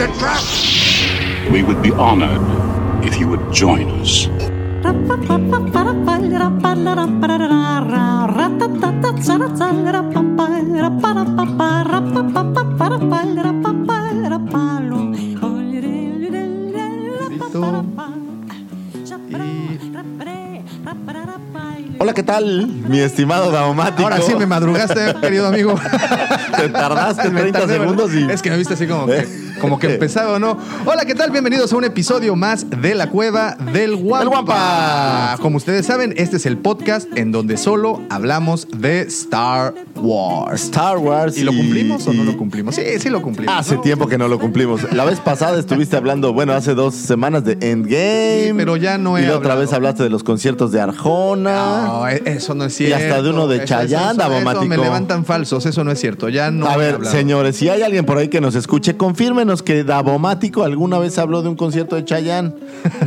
It's a trap! We would be honored if you would join us. Hola, ¿qué tal? Mi estimado Daumático. Ahora sí me madrugaste, querido amigo. Te tardaste Me 30 tardé, segundos y... Es que me viste así como que, como que empezaba o no. Hola, ¿qué tal? Bienvenidos a un episodio más de La Cueva del Guampa. Del Guampa. Como ustedes saben, este es el podcast en donde solo hablamos de Star Wars. Star Wars. ¿Y lo cumplimos o no y- lo cumplimos? Sí, sí lo cumplimos. Hace ¿no? tiempo que no lo cumplimos. La vez pasada estuviste hablando, bueno, hace dos semanas de Endgame. Sí, pero ya no he Y la otra vez hablaste de los conciertos de Arjona. No, e- eso no es Y cierto. hasta de uno de eso Davomático. me levantan falsos, eso no es cierto. Ya no A ver, hablado. señores, si hay alguien por ahí que nos escuche, confírmenos que Davomático alguna vez habló de un concierto de Chayanne.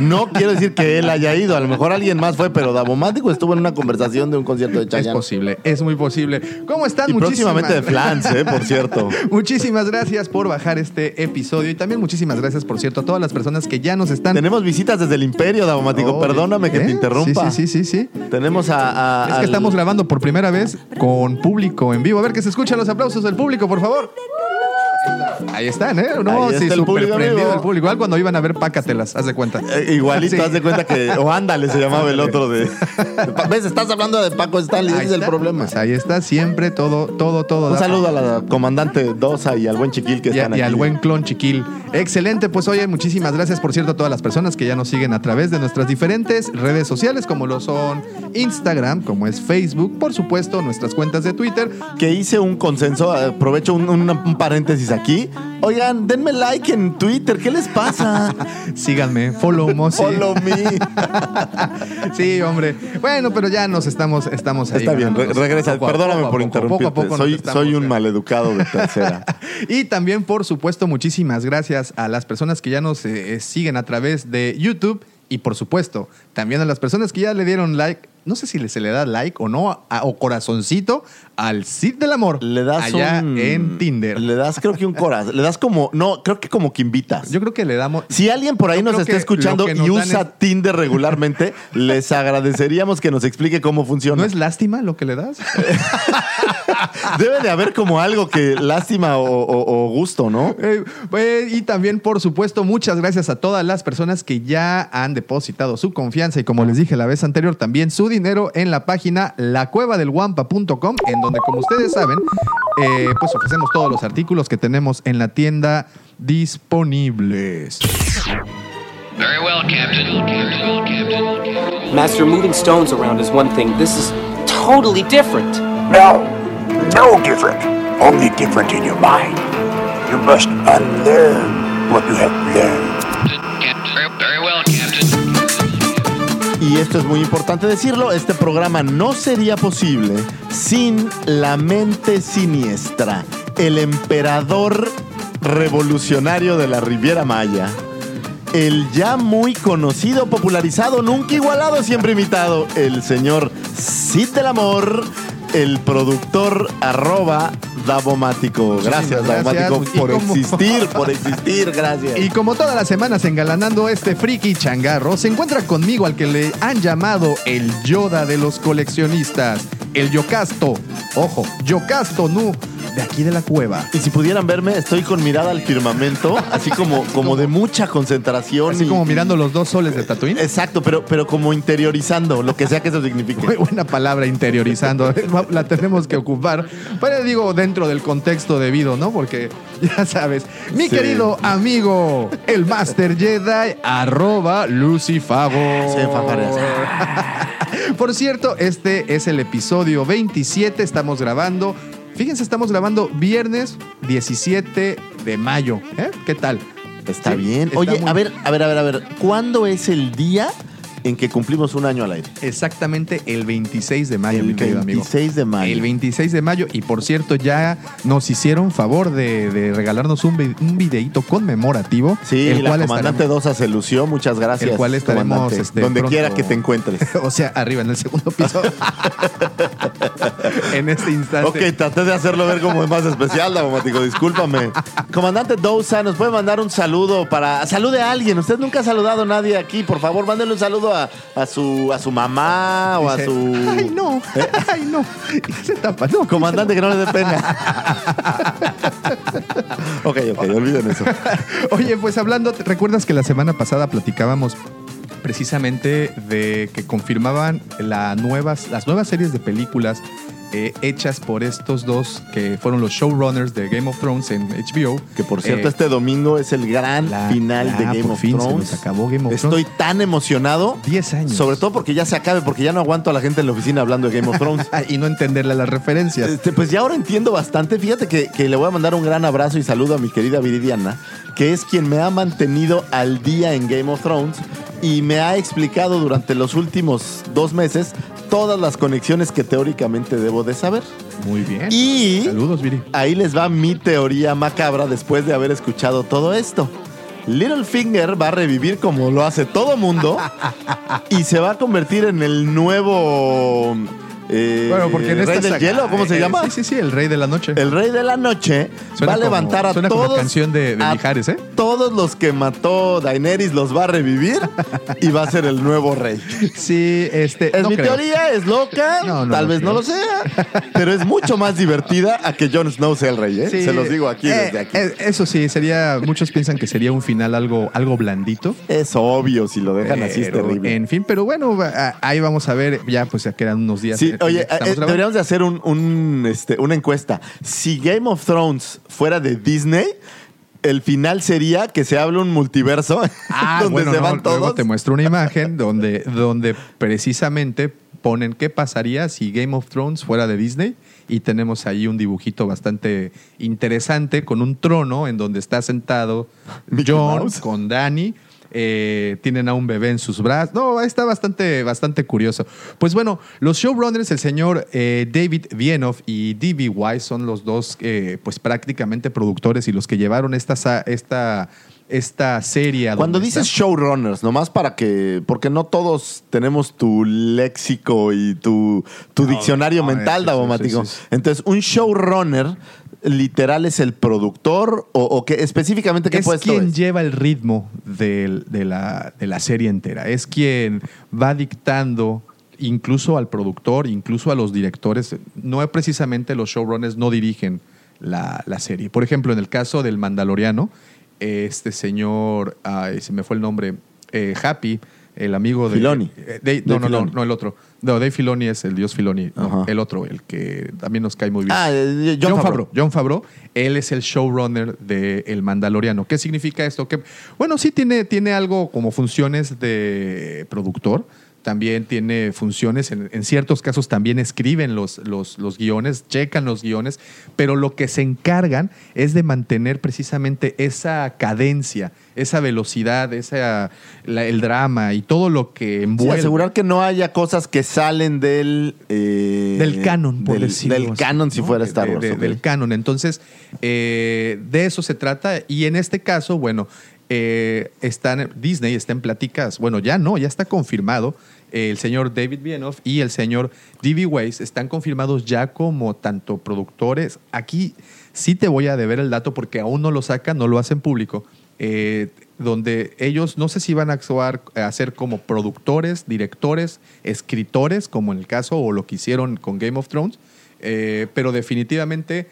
No quiero decir que él haya ido, a lo mejor alguien más fue, pero Davomático estuvo en una conversación de un concierto de Es Chayanne. posible, es muy posible. ¿Cómo están? Y Muchísimas- próximamente de Flans, eh, por cierto. Muchísimas gracias por bajar este episodio y también muchísimas gracias, por cierto, a todas las personas que ya nos están. Tenemos visitas desde el Imperio, Davomático. Oh, Perdóname que ¿eh? te interrumpa. Sí, sí, sí, sí. sí. Tenemos a. a- Es que al- estamos grabando por primera vez con público en vivo. A ver que se escuchan los aplausos del público, por favor. Ahí están, ¿eh? No, Ahí sí, está el súper público, prendido amigo. el público. Igual cuando iban a ver Pácatelas, haz de cuenta. Eh, igualito, Sí. haz de cuenta que. O ándale, se llamaba el otro de. ¿Ves? Estás hablando de Paco Stanley, ese es el está. problema. Pues ahí está siempre todo, todo, todo. Un saludo a la comandante Dosa y al buen chiquil que y, a- están y aquí. al buen clon chiquil. Excelente, pues oye, muchísimas gracias por cierto a todas las personas que ya nos siguen a través de nuestras diferentes redes sociales, como lo son Instagram, como es Facebook, por supuesto, nuestras cuentas de Twitter. Que hice un consenso, aprovecho un, un- un paréntesis aquí. Oigan, denme like en Twitter, ¿qué les pasa? Síganme, follow Mosi. Follow me. Sí, hombre. Bueno, pero ya nos estamos, estamos ahí. Está bien, re- regresa. Perdóname poco, por interrumpirte. poco poco soy, estamos soy un maleducado de tercera. Y también, por supuesto, muchísimas gracias a las personas que ya nos eh, siguen a través de YouTube. Y por supuesto, también a las personas que ya le dieron like. No sé si se le da like o no, a- o corazoncito al Cid del Amor. Le das allá un- en Tinder. Le das, creo que un corazón. Le das como. No, creo que como que invitas. Yo creo que le damos. Si alguien por ahí nos está escuchando y usa es- Tinder regularmente, les agradeceríamos que nos explique cómo funciona. ¿No es lástima lo que le das? Debe de haber como algo que lástima o, o- o gusto, ¿no? Eh, pues, y también, por supuesto, muchas gracias a todas las personas que ya han depositado su confianza y, como les dije la vez anterior, también su dinero en la página lacuevadelguampa.com, en donde, como ustedes saben, eh, pues ofrecemos todos los artículos que tenemos en la tienda disponibles. Very well, Captain. Captain. Master, moving stones around is one thing. This is totally different. No, no different. Only different in your mind. You must unlearn what you have learned. Y esto es muy importante decirlo, este programa no sería posible sin la mente siniestra, el emperador revolucionario de la Riviera Maya, el ya muy conocido, popularizado, nunca igualado, siempre imitado, el señor Cid del Amor, el productor arroba Davomático. Gracias, Muchísimas gracias. Davomático, Y por como- existir, por existir, gracias. Y como todas las semanas engalanando este friki changarro, se encuentra conmigo al que le han llamado el Yoda de los coleccionistas, el Yocasto. Ojo, Yocasto Nu, de aquí de la cueva. Y si pudieran verme, estoy con mirada al firmamento, así como, como de mucha concentración. Así y- como mirando los dos soles de Tatooine. Exacto, pero, pero como interiorizando, lo que sea que eso signifique. Muy buena palabra, interiorizando. La tenemos que ocupar. Pero digo, dentro del contexto debido, ¿no? Porque ya sabes. Mi Sí. querido amigo, el Master Jedi, arroba Lucifago. Sí. Por cierto, este es el episodio 27. Estamos grabando. Fíjense, estamos grabando viernes 17 de mayo. ¿eh? ¿Qué tal? Está Sí, bien. está Oye, muy- a ver, a ver, a ver, a ver. ¿Cuándo es el día en que cumplimos un año al aire? Exactamente el 26 de mayo, El mi querido amigo. 26 de mayo. El 26 de mayo. Y por cierto, ya nos hicieron favor de, de regalarnos un, vi- un videíto conmemorativo. Sí, el la cual comandante Dosa se lució. Muchas gracias. El cual estaremos, este, Donde pronto- quiera que te encuentres. O sea, arriba en el segundo piso. en este instante. Ok, traté de hacerlo ver como más especial, Daumático, discúlpame. Comandante Dousa, ¿nos puede mandar un saludo para... Salude a alguien. Usted nunca ha saludado a nadie aquí. Por favor, mándele un saludo a, a su, a su mamá o a su... Ay, no. Ay, no. Y se tapa. No. Comandante, que no le dé pena. ok, ok, olviden eso. Oye, pues hablando, ¿te ¿recuerdas que la semana pasada platicábamos precisamente de que confirmaban la nuevas, las nuevas series de películas eh, hechas por estos dos que fueron los showrunners de Game of Thrones en HBO? Que por cierto, Eh, este domingo es el gran la- final de Game por of fin se Thrones. nos acabó Game of Estoy tan emocionado. 10 años. Sobre todo porque ya se acabe, porque ya no aguanto a la gente en la oficina hablando de Game of Thrones. y no entenderle las referencias. Este, pues ya ahora entiendo bastante. Fíjate que, que le voy a mandar un gran abrazo y saludo a mi querida Viridiana, que es quien me ha mantenido al día en Game of Thrones y me ha explicado durante los últimos dos meses todas las conexiones que teóricamente debo de saber. Muy bien. Y Saludos, Viri. ahí les va mi teoría macabra después de haber escuchado todo esto. Littlefinger va a revivir como lo hace todo mundo y se va a convertir en el nuevo eh, Bueno, porque en rey esta del saga- hielo, ¿cómo se eh, llama? Sí, sí, sí, el rey de la noche. El rey de la noche Suena va a como- levantar a suena como todos. canción de- Mijares, ¿eh? Todos los que mató Daenerys los va a revivir y va a ser el nuevo rey. Sí, este. Es no mi creo. teoría, es loca, No, no tal vez no lo sea, pero es mucho más divertida a que Jon Snow sea el rey, ¿eh? Sí, Se los digo aquí eh, desde aquí. eso sí, sería. Muchos piensan que sería un final algo, algo blandito. Es obvio, si lo dejan así es terrible. En fin, pero bueno, ahí vamos a ver. Ya, pues ya quedan unos días. Sí, oye, eh, deberíamos de hacer un, un, este, una encuesta. Si Game of Thrones fuera de Disney, el final sería que se hable un multiverso Ah, donde bueno, se no, van luego todos. te muestro una imagen donde, donde precisamente ponen qué pasaría si Game of Thrones fuera de Disney y tenemos ahí un dibujito bastante interesante con un trono en donde está sentado Mickey John Mouse. con Danny. Eh, tienen a un bebé en sus brazos. No, está bastante, bastante curioso. Pues bueno, los showrunners, el señor eh, David Vienov y D.B. Wise son los dos, eh, pues prácticamente productores y los que llevaron esta, esta, esta serie. Cuando dices está. showrunners, nomás para que, porque no todos tenemos tu léxico y tu, tu diccionario no, mental, sí, sí, sí. Entonces, un showrunner literal es el productor o, o qué específicamente qué es puesto quien es? lleva el ritmo de, la, de la serie entera. Es quien va dictando incluso al productor, incluso a los directores. No es precisamente los showrunners no dirigen la, la serie. Por ejemplo, en el caso del Mandaloriano, este señor, ay, se me fue el nombre, eh, Happy, el amigo de... Filoni. eh, Dave no, no, no, Filoni. no, el otro. No, Dave Filoni es el dios Filoni. No, el otro, el que también nos cae muy bien. Ah, eh, John, John, Favreau. Favreau. John Favreau, él es el showrunner de El Mandaloriano. ¿Qué significa esto? Que, bueno, sí tiene, tiene algo como funciones de productor. También tiene funciones, en, en ciertos casos también escriben los, los, los guiones, checan los guiones, pero lo que se encargan es de mantener precisamente esa cadencia, esa velocidad, esa, la- el drama y todo lo que Sí, envuelve. asegurar que no haya cosas que salen del... eh, del canon, por del, decirlo Del así, canon si ¿no? fuera Star Wars. de-. Del canon. Entonces, eh, de eso se trata. Y en este caso, bueno, eh, están, Disney está en pláticas. Bueno, ya no, ya está confirmado. Eh, el señor David Bienoff y el señor D.B. Weiss están confirmados ya como tanto productores. Aquí sí te voy a deber el dato porque aún no lo sacan, no lo hacen público. eh, donde ellos no sé si van a actuar, a ser como productores, directores, escritores, como en el caso o lo que hicieron con Game of Thrones, eh, pero definitivamente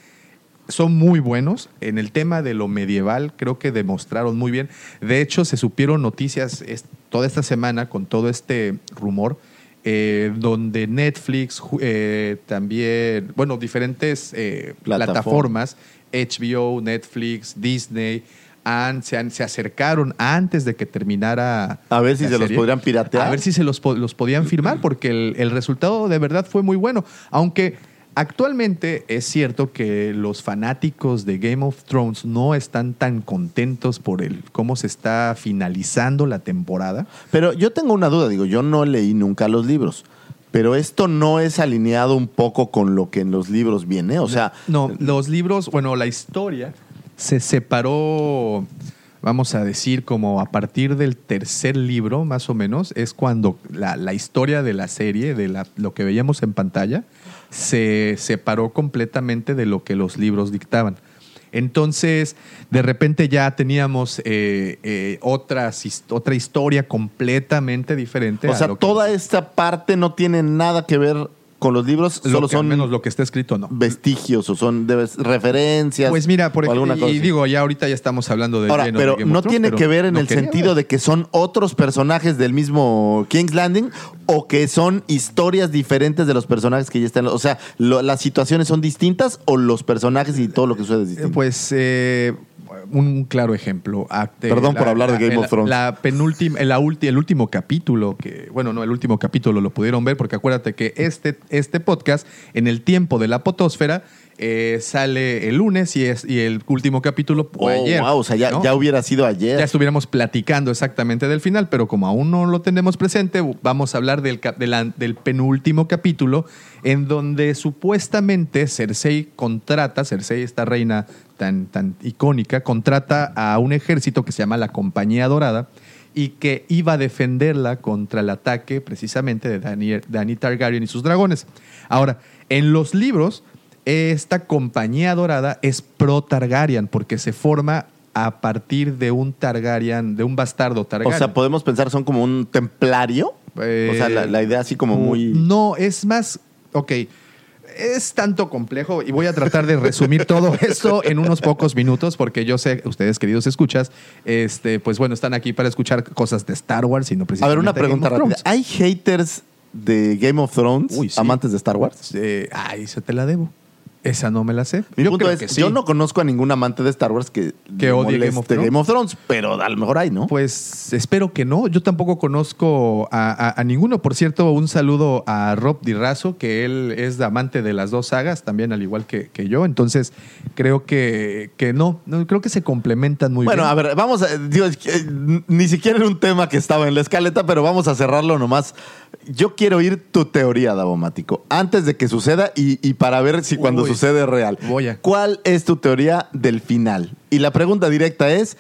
son muy buenos. En el tema de lo medieval creo que demostraron muy bien. De hecho, se supieron noticias toda esta semana con todo este rumor. eh, donde Netflix, eh, también, bueno, diferentes eh, Plataformas. HBO, Netflix, Disney, han, se, han- se acercaron antes de que terminara. A ver si se los podrían piratear. A ver si se los, los podían firmar, porque el, el resultado de verdad fue muy bueno. Aunque Actualmente es cierto que los fanáticos de Game of Thrones no están tan contentos por el cómo se está finalizando la temporada. Pero yo tengo una duda, digo, yo no leí nunca los libros. Pero esto no es alineado un poco con lo que en los libros viene. O sea, No, los libros, bueno, la historia se separó, vamos a decir, como a partir del tercer libro, más o menos, es cuando la, la historia de la serie, de la- lo que veíamos en pantalla, se separó completamente de lo que los libros dictaban. Entonces, de repente ya teníamos eh, eh, otras otra historia completamente diferente. o a sea lo que- toda esta parte no tiene nada que ver con los libros, lo solo al son menos lo que está escrito, no. vestigios o son debes- referencias. Pues mira, por ejemplo, y así. digo, ya ahorita ya estamos hablando de Ahora, lleno de pero no Thrones, tiene pero que ver en no el quería sentido de que son otros personajes del mismo King's Landing o que son historias diferentes de los personajes que ya están. O sea, lo- las situaciones son distintas o los personajes y todo lo que sucede es Eh, distinto. Pues eh, un claro ejemplo. Acte- Perdón por hablar de Game la- of Thrones. La penúltima, ulti- el último capítulo, que, bueno, no, el último capítulo lo pudieron ver, porque acuérdate que este, este podcast, en el tiempo de la potosfera, eh, sale el lunes y, es, y el último capítulo Oh, ayer. wow, o sea, ya, ¿no? ya hubiera sido ayer. Ya estuviéramos platicando exactamente del final, pero como aún no lo tenemos presente, vamos a hablar del, cap- de la- del penúltimo capítulo, en donde supuestamente Cersei contrata, Cersei, esta reina tan, tan icónica, contrata a un ejército que se llama la Compañía Dorada y que iba a defenderla contra el ataque precisamente de Dany Targaryen y sus dragones. Ahora, en los libros, esta compañía dorada es pro Targaryen porque se forma a partir de un Targaryen, de un bastardo o Targaryen. sea, podemos pensar son como un templario. Eh, o sea, la, la idea así como muy. No, es más. Ok. Es tanto complejo y voy a tratar de resumir todo esto en unos pocos minutos porque yo sé, ustedes queridos escuchas, este, pues bueno, están aquí para escuchar cosas de Star Wars y no A precisamente ver, una pregunta rápida. ¿Hay haters de Game of Thrones, Uy, sí. amantes de Star Wars? Eh, ay, esa te la debo. Esa no me la sé. Mi yo punto creo es, que sí. yo no conozco a ningún amante de Star Wars que, Que odie Game of. Game of Thrones, pero a lo mejor hay, ¿no? Pues espero que no. Yo tampoco conozco a, a- a ninguno. Por cierto, un saludo a Rob Di Razo, que él es amante de las dos sagas, también al igual que, que yo. Entonces, creo que, que no, no, Creo que se complementan muy bueno, bien. a ver, vamos a. que, eh, ni siquiera era un tema que estaba en la escaleta, pero vamos a cerrarlo nomás. Yo quiero oír tu teoría, Davomático, antes de que suceda y, y para ver si cuando Uy, sucede es real. voy a- ¿Cuál es tu teoría del final? Y la pregunta directa es: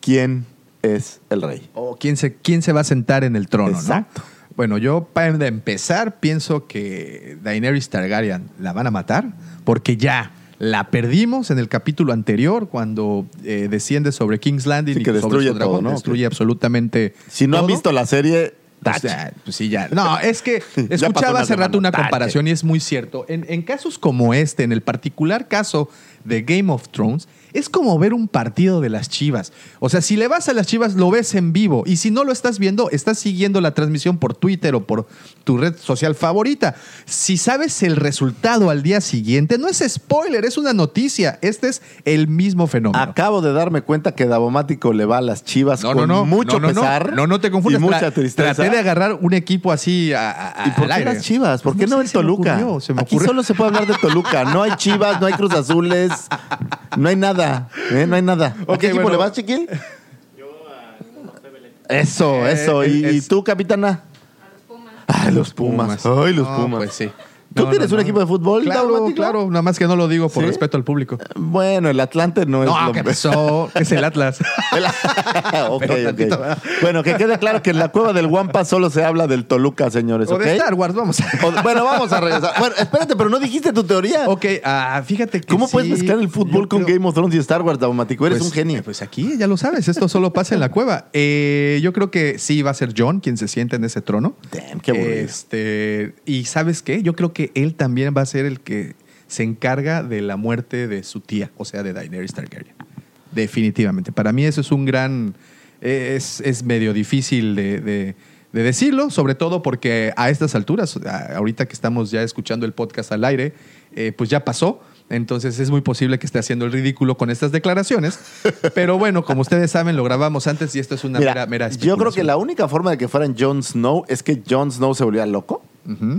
¿quién es el rey? O quién se, quién se va a sentar en el trono, Exacto. ¿no? Bueno, yo para empezar pienso que Daenerys Targaryen la van a matar porque ya la perdimos en el capítulo anterior cuando eh, desciende sobre King's Landing Sí, y que sobre destruye su dragón, todo, ¿no? destruye absolutamente Si no han todo. visto la serie, Pues, pues sí, ya. No, es que escuchaba hace rato una comparación y es muy cierto. En, en casos como este, en el particular caso de Game of Thrones, es como ver un partido de las Chivas. O sea, si le vas a las Chivas, lo ves en vivo. Y si no lo estás viendo, estás siguiendo la transmisión por Twitter o por tu red social favorita. Si sabes el resultado al día siguiente, no es spoiler, es una noticia. Este es el mismo fenómeno. Acabo de darme cuenta que Davomático le va a las chivas No, con no, no. mucho no, no, no. pesar. No, no te confundas. Y mucha tristeza. Traté de agarrar un equipo así a, a- ¿Y por qué las chivas? ¿Por qué no, el Toluca? ocurrió, se me Aquí solo se puede hablar de Toluca. No hay chivas, no hay Cruz Azules, no hay nada. ¿eh? No hay nada. ¿A qué equipo bueno. le vas, chiquil? Eso, Eh, eso. eh, ¿Y, y tú, capitana? A los Pumas. Ay, los No, Pumas. Pues sí. ¿Tú No, tienes no, un no. equipo de fútbol, Claro, claro. Nada más que no lo digo por ¿Sí? respeto al público. Bueno, el Atlante no es No, lo ¿qué pasó? Es el Atlas. Ok, Pero ok. tantito, ¿verdad? Bueno, que quede claro que en la cueva del Guampa solo se habla del Toluca, señores, o de Star Wars, vamos. O- bueno, vamos a regresar. Bueno, espérate, pero no dijiste tu teoría. ok, ah, fíjate que ¿Cómo sí, puedes mezclar el fútbol con creo- Game of Thrones y Star Wars, Daumático? Eres Pues, un genio. Pues aquí ya lo sabes, esto solo pasa en la cueva. Eh, yo creo que sí va a ser John quien se siente en ese trono. Damn, qué aburrido. Este, y ¿sabes qué? Yo creo que él también va a ser el que se encarga de la muerte de su tía, o sea, de Daenerys Targaryen. Definitivamente. Para mí eso es un gran... Es, es medio difícil de, de- de decirlo, sobre todo porque a estas alturas, ahorita que estamos ya escuchando el podcast al aire, eh, pues ya pasó. Entonces es muy posible que esté haciendo el ridículo con estas declaraciones. Pero bueno, como ustedes saben, lo grabamos antes y esto es una Mira, mera, mera yo creo que la única forma de que fueran Jon Snow es que Jon Snow se volviera loco.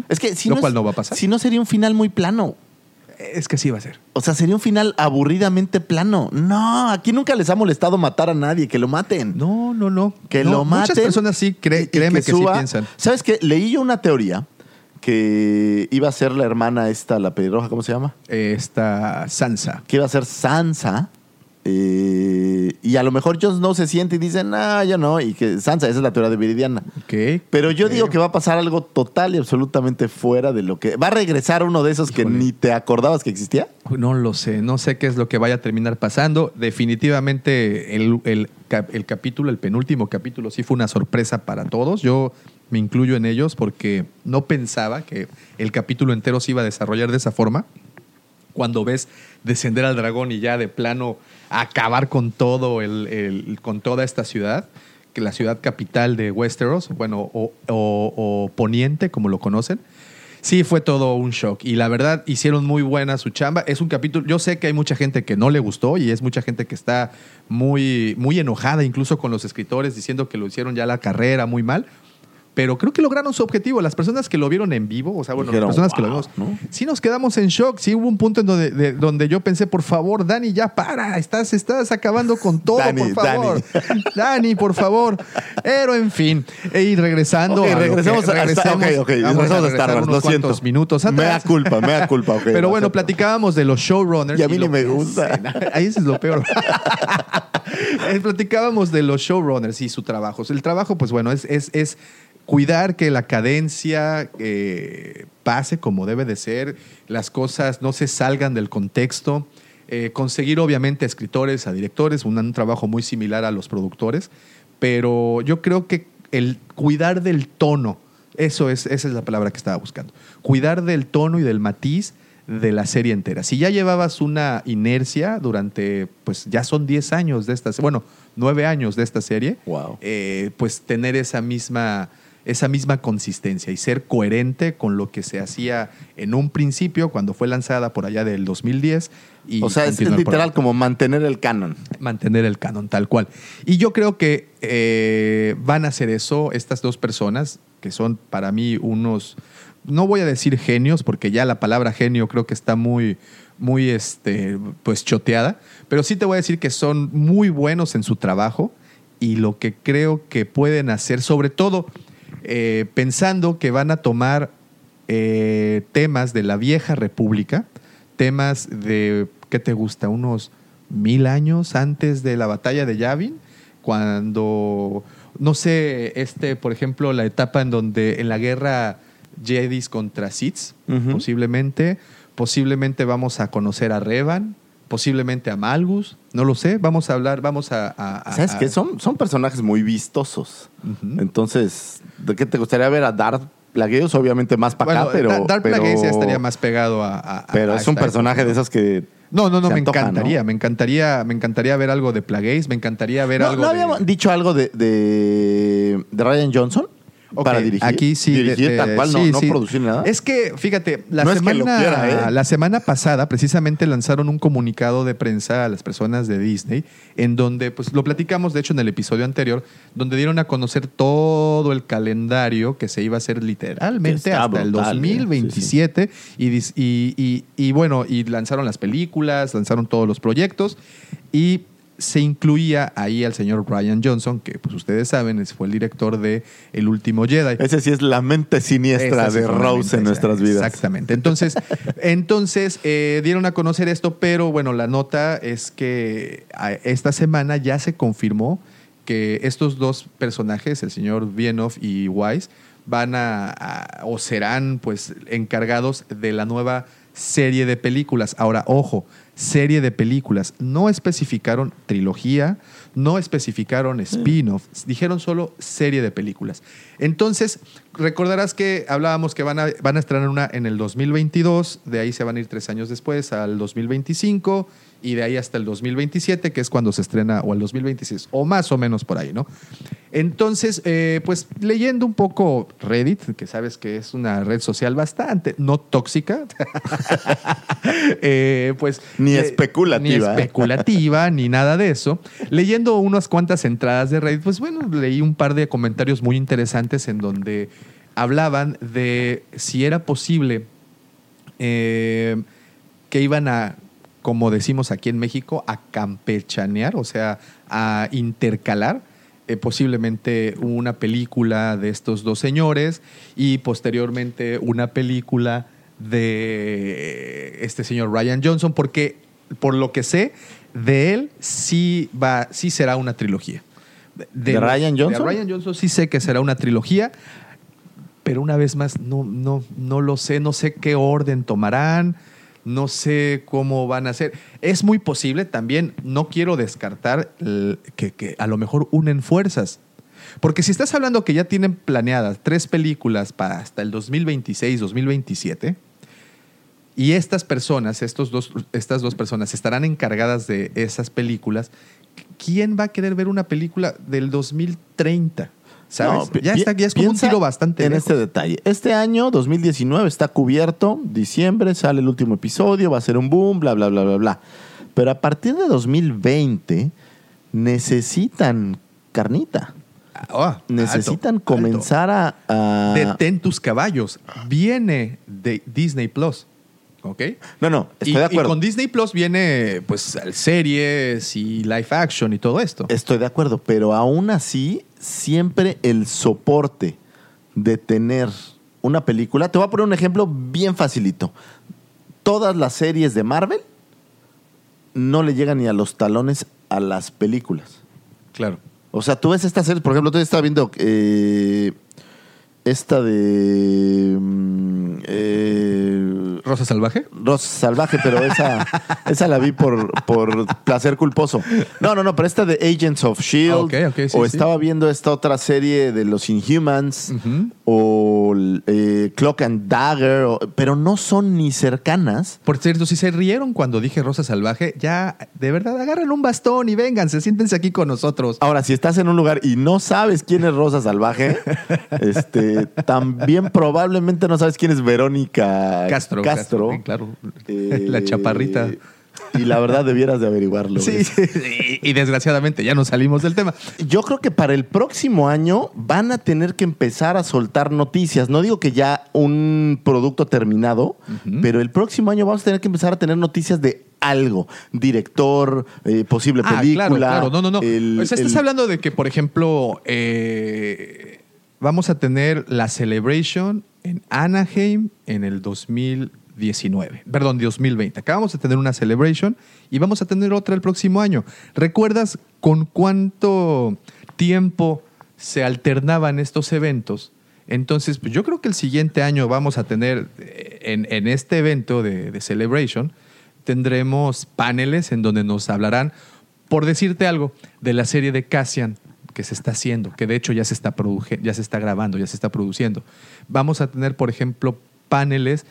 Es que si Lo no cual es- no va a pasar. Si no sería un final muy plano. Es que sí va a ser. O sea, sería un final aburridamente plano. No, aquí nunca les ha molestado matar a nadie, que lo maten. No, no, no. Que No, lo maten. Muchas personas sí, cre- y- y créeme que, sí suba. piensan. ¿Sabes qué? Leí yo una teoría que iba a ser la hermana esta, la pelirroja, ¿cómo se llama? Esta Sansa. Que iba a ser Sansa. eh, y a lo mejor Jon Snow se siente y dice, no, yo no. Y que Sansa, esa es la teoría de Viridiana. Ok. Pero yo digo que va a pasar algo total y absolutamente fuera de lo que. Va a regresar uno de esos que ni te acordabas que existía. No lo sé, no sé qué es lo que vaya a terminar pasando. Definitivamente el, el capítulo, el penúltimo capítulo, sí fue una sorpresa para todos. Yo me incluyo en ellos porque no pensaba que el capítulo entero se iba a desarrollar de esa forma. Cuando ves descender al dragón y ya de plano acabar con todo el, el- con toda esta ciudad, que la ciudad capital de Westeros, bueno, o, o- o Poniente, como lo conocen. Sí, fue todo un shock. Y la verdad, hicieron muy buena su chamba. Es un capítulo. Yo sé que hay mucha gente que no le gustó y es mucha gente que está muy, muy enojada, incluso con los escritores, diciendo que lo hicieron ya la carrera muy mal. Pero creo que lograron su objetivo. Las personas que lo vieron en vivo, o sea, bueno, Dijeron, las personas que lo vimos, ¿no? sí nos quedamos en shock. Sí hubo un punto en donde, de- donde yo pensé, por favor, Dani, ya para. Estás, estás acabando con todo, Dani, por favor. Dani. por favor. Pero en fin. Y regresando. Ok, a lo que- regresemos a- regresemos- ok, ok, vamos regresemos a Star regresar Wars, unos lo siento. minutos Me da culpa, me da culpa. ok, Pero bueno, platicábamos de los showrunners. Y a mí lo ni me gusta. Ahí es lo peor. Eh, platicábamos de los showrunners y su trabajo. El trabajo, pues bueno, es, es, es cuidar que la cadencia eh, pase como debe de ser, las cosas no se salgan del contexto, eh, conseguir obviamente a escritores, a directores, un, un trabajo muy similar a los productores, pero yo creo que el cuidar del tono, eso es, esa es la palabra que estaba buscando, cuidar del tono y del matiz de la serie entera. Si ya llevabas una inercia durante, pues ya son 10 años de esta, bueno, 9 años de esta serie, Wow. eh, pues tener esa misma, esa misma consistencia y ser coherente con lo que se hacía en un principio cuando fue lanzada por allá del 2010. Y O sea, es, literal como mantener el canon. mantener el canon tal cual. Y yo creo que eh, van a hacer eso estas dos personas, que son para mí unos, no voy a decir genios, porque ya la palabra genio creo que está muy, muy, este, pues choteada, pero sí te voy a decir que son muy buenos en su trabajo y lo que creo que pueden hacer, sobre todo eh, pensando que van a tomar eh, temas de la vieja república, temas de, ¿qué te gusta? Unos mil años antes de la batalla de Yavin, cuando, no sé, este, por ejemplo, la etapa en donde en la guerra Jedis contra Sith, posiblemente, posiblemente vamos a conocer a Revan, posiblemente a Malgus, no lo sé, vamos a hablar, vamos a... a- a- ¿Sabes qué? Son, son personajes muy vistosos. Entonces, ¿de qué te gustaría ver a Darth Plagueis? Obviamente más para Bueno, acá, pero. Da- Darth pero- Plagueis ya estaría más pegado a... Pero es un personaje época. de esos que. No, no, no, me antoja, encantaría, ¿no? me encantaría, me encantaría ver algo de Plagueis, me encantaría ver ¿No, algo ¿no de... habíamos dicho algo de, de, de Ryan Johnson? Para dirigir. Aquí sí. Dirigir de- tal cual, no, sí, no sí. producir nada. Es que, fíjate, la, No es que lo semana, quiera, ¿eh? la semana pasada precisamente lanzaron un comunicado de prensa a las personas de Disney, en donde, pues lo platicamos, de hecho, en el episodio anterior, donde dieron a conocer todo el calendario que se iba a hacer literalmente hasta el brutal, ¿eh? 2027. Y, dis- y, y- y bueno, y lanzaron las películas, lanzaron todos los proyectos y se incluía ahí al señor Ryan Johnson, que pues ustedes saben, fue el director de El Último Jedi. Ese sí es la mente siniestra sí de Rose en nuestras vidas. Exactamente. Entonces, entonces eh, dieron a conocer esto, pero bueno, la nota es que esta semana ya se confirmó que estos dos personajes, el señor Vienov y Wise, van a, a- o serán pues encargados de la nueva serie de películas. Ahora, ojo, serie de películas. No especificaron trilogía, no especificaron spin-off, dijeron solo serie de películas. Entonces, recordarás que hablábamos que van a, van a estrenar una en el 2022, de ahí se van a ir tres años después al 2025 y de ahí hasta el 2027, que es cuando se estrena, o el 2026, o más o menos por ahí, ¿no? Entonces, eh, pues leyendo un poco Reddit, que sabes que es una red social bastante no tóxica, eh, pues... Ni eh, especulativa, Ni especulativa, ni nada de eso. Leyendo unas cuantas entradas de Reddit, pues bueno, leí un par de comentarios muy interesantes en donde hablaban de si era posible que iban a, como decimos aquí en México, a campechanear, o sea, a intercalar eh, posiblemente una película de estos dos señores y posteriormente una película de este señor Ryan Johnson, porque por lo que sé, de él sí va, sí será una trilogía. ¿De Ryan Johnson? De Ryan Johnson sí sé que será una trilogía, pero una vez más no, no, no lo sé, no sé qué orden tomarán, no sé cómo van a hacer. Es muy posible también, no quiero descartar que, que a lo mejor unen fuerzas. Porque si estás hablando que ya tienen planeadas tres películas para hasta el 2026, 2027, y estas personas, estos dos, estas dos personas estarán encargadas de esas películas, ¿quién va a querer ver una película del 2030? ¿Sabes? No, pi- ya, está, ya es como un tiro bastante en lejos. este detalle. Este año, 2019, está cubierto. Diciembre sale el último episodio, va a ser un boom, bla, bla, bla, bla, bla. Pero a partir de 2020 necesitan carnita. Ah, Necesitan alto, comenzar a... a-. Detén tus caballos. Viene de Disney Plus. ¿Ok? No, no, estoy y, de y acuerdo. con Disney Plus viene pues series y live action y todo esto. Estoy de acuerdo, pero aún así, siempre el soporte de tener una película. Te voy a poner un ejemplo bien facilito. Todas las series de Marvel no le llegan ni a los talones a las películas. Claro. O sea, tú ves estas series, por ejemplo, tú estaba viendo eh, esta de mm, eh, Rosa Salvaje. Rosa Salvaje, pero esa, esa la vi por, por placer culposo. No, no, no, pero esta de Agents of Shield. Sí, o sí. estaba viendo esta otra serie de los Inhumans. O eh, Clock and Dagger. o- pero no son ni cercanas. Por cierto, si se rieron cuando dije Rosa Salvaje, ya de verdad agarren un bastón y vénganse, siéntense aquí con nosotros. Ahora, si estás en un lugar y no sabes quién es Rosa Salvaje, este, también probablemente no sabes quién es Verónica Castro. Castro. Sí, claro. Eh, La chaparrita. Y la verdad debieras de averiguarlo. Sí, y desgraciadamente ya nos salimos del tema. Yo creo que para el próximo año van a tener que empezar a soltar noticias. No digo que ya un producto terminado, pero el próximo año vamos a tener que empezar a tener noticias de algo. Director, eh, posible Ah, película. claro, claro. No, no, no. el- o sea, estás el- hablando de que, por ejemplo, eh, vamos a tener la Celebration en Anaheim en el 2019. Perdón, 2020. Acabamos de tener una Celebration y vamos a tener otra el próximo año. ¿Recuerdas con cuánto tiempo se alternaban estos eventos? Entonces, pues yo creo que el siguiente año vamos a tener eh, en, en este evento de, Celebration, tendremos paneles en donde nos hablarán, por decirte algo, de la serie de Cassian que se está haciendo, que de hecho ya se está, ya se está grabando, ya se está produciendo. Vamos a tener, por ejemplo, paneles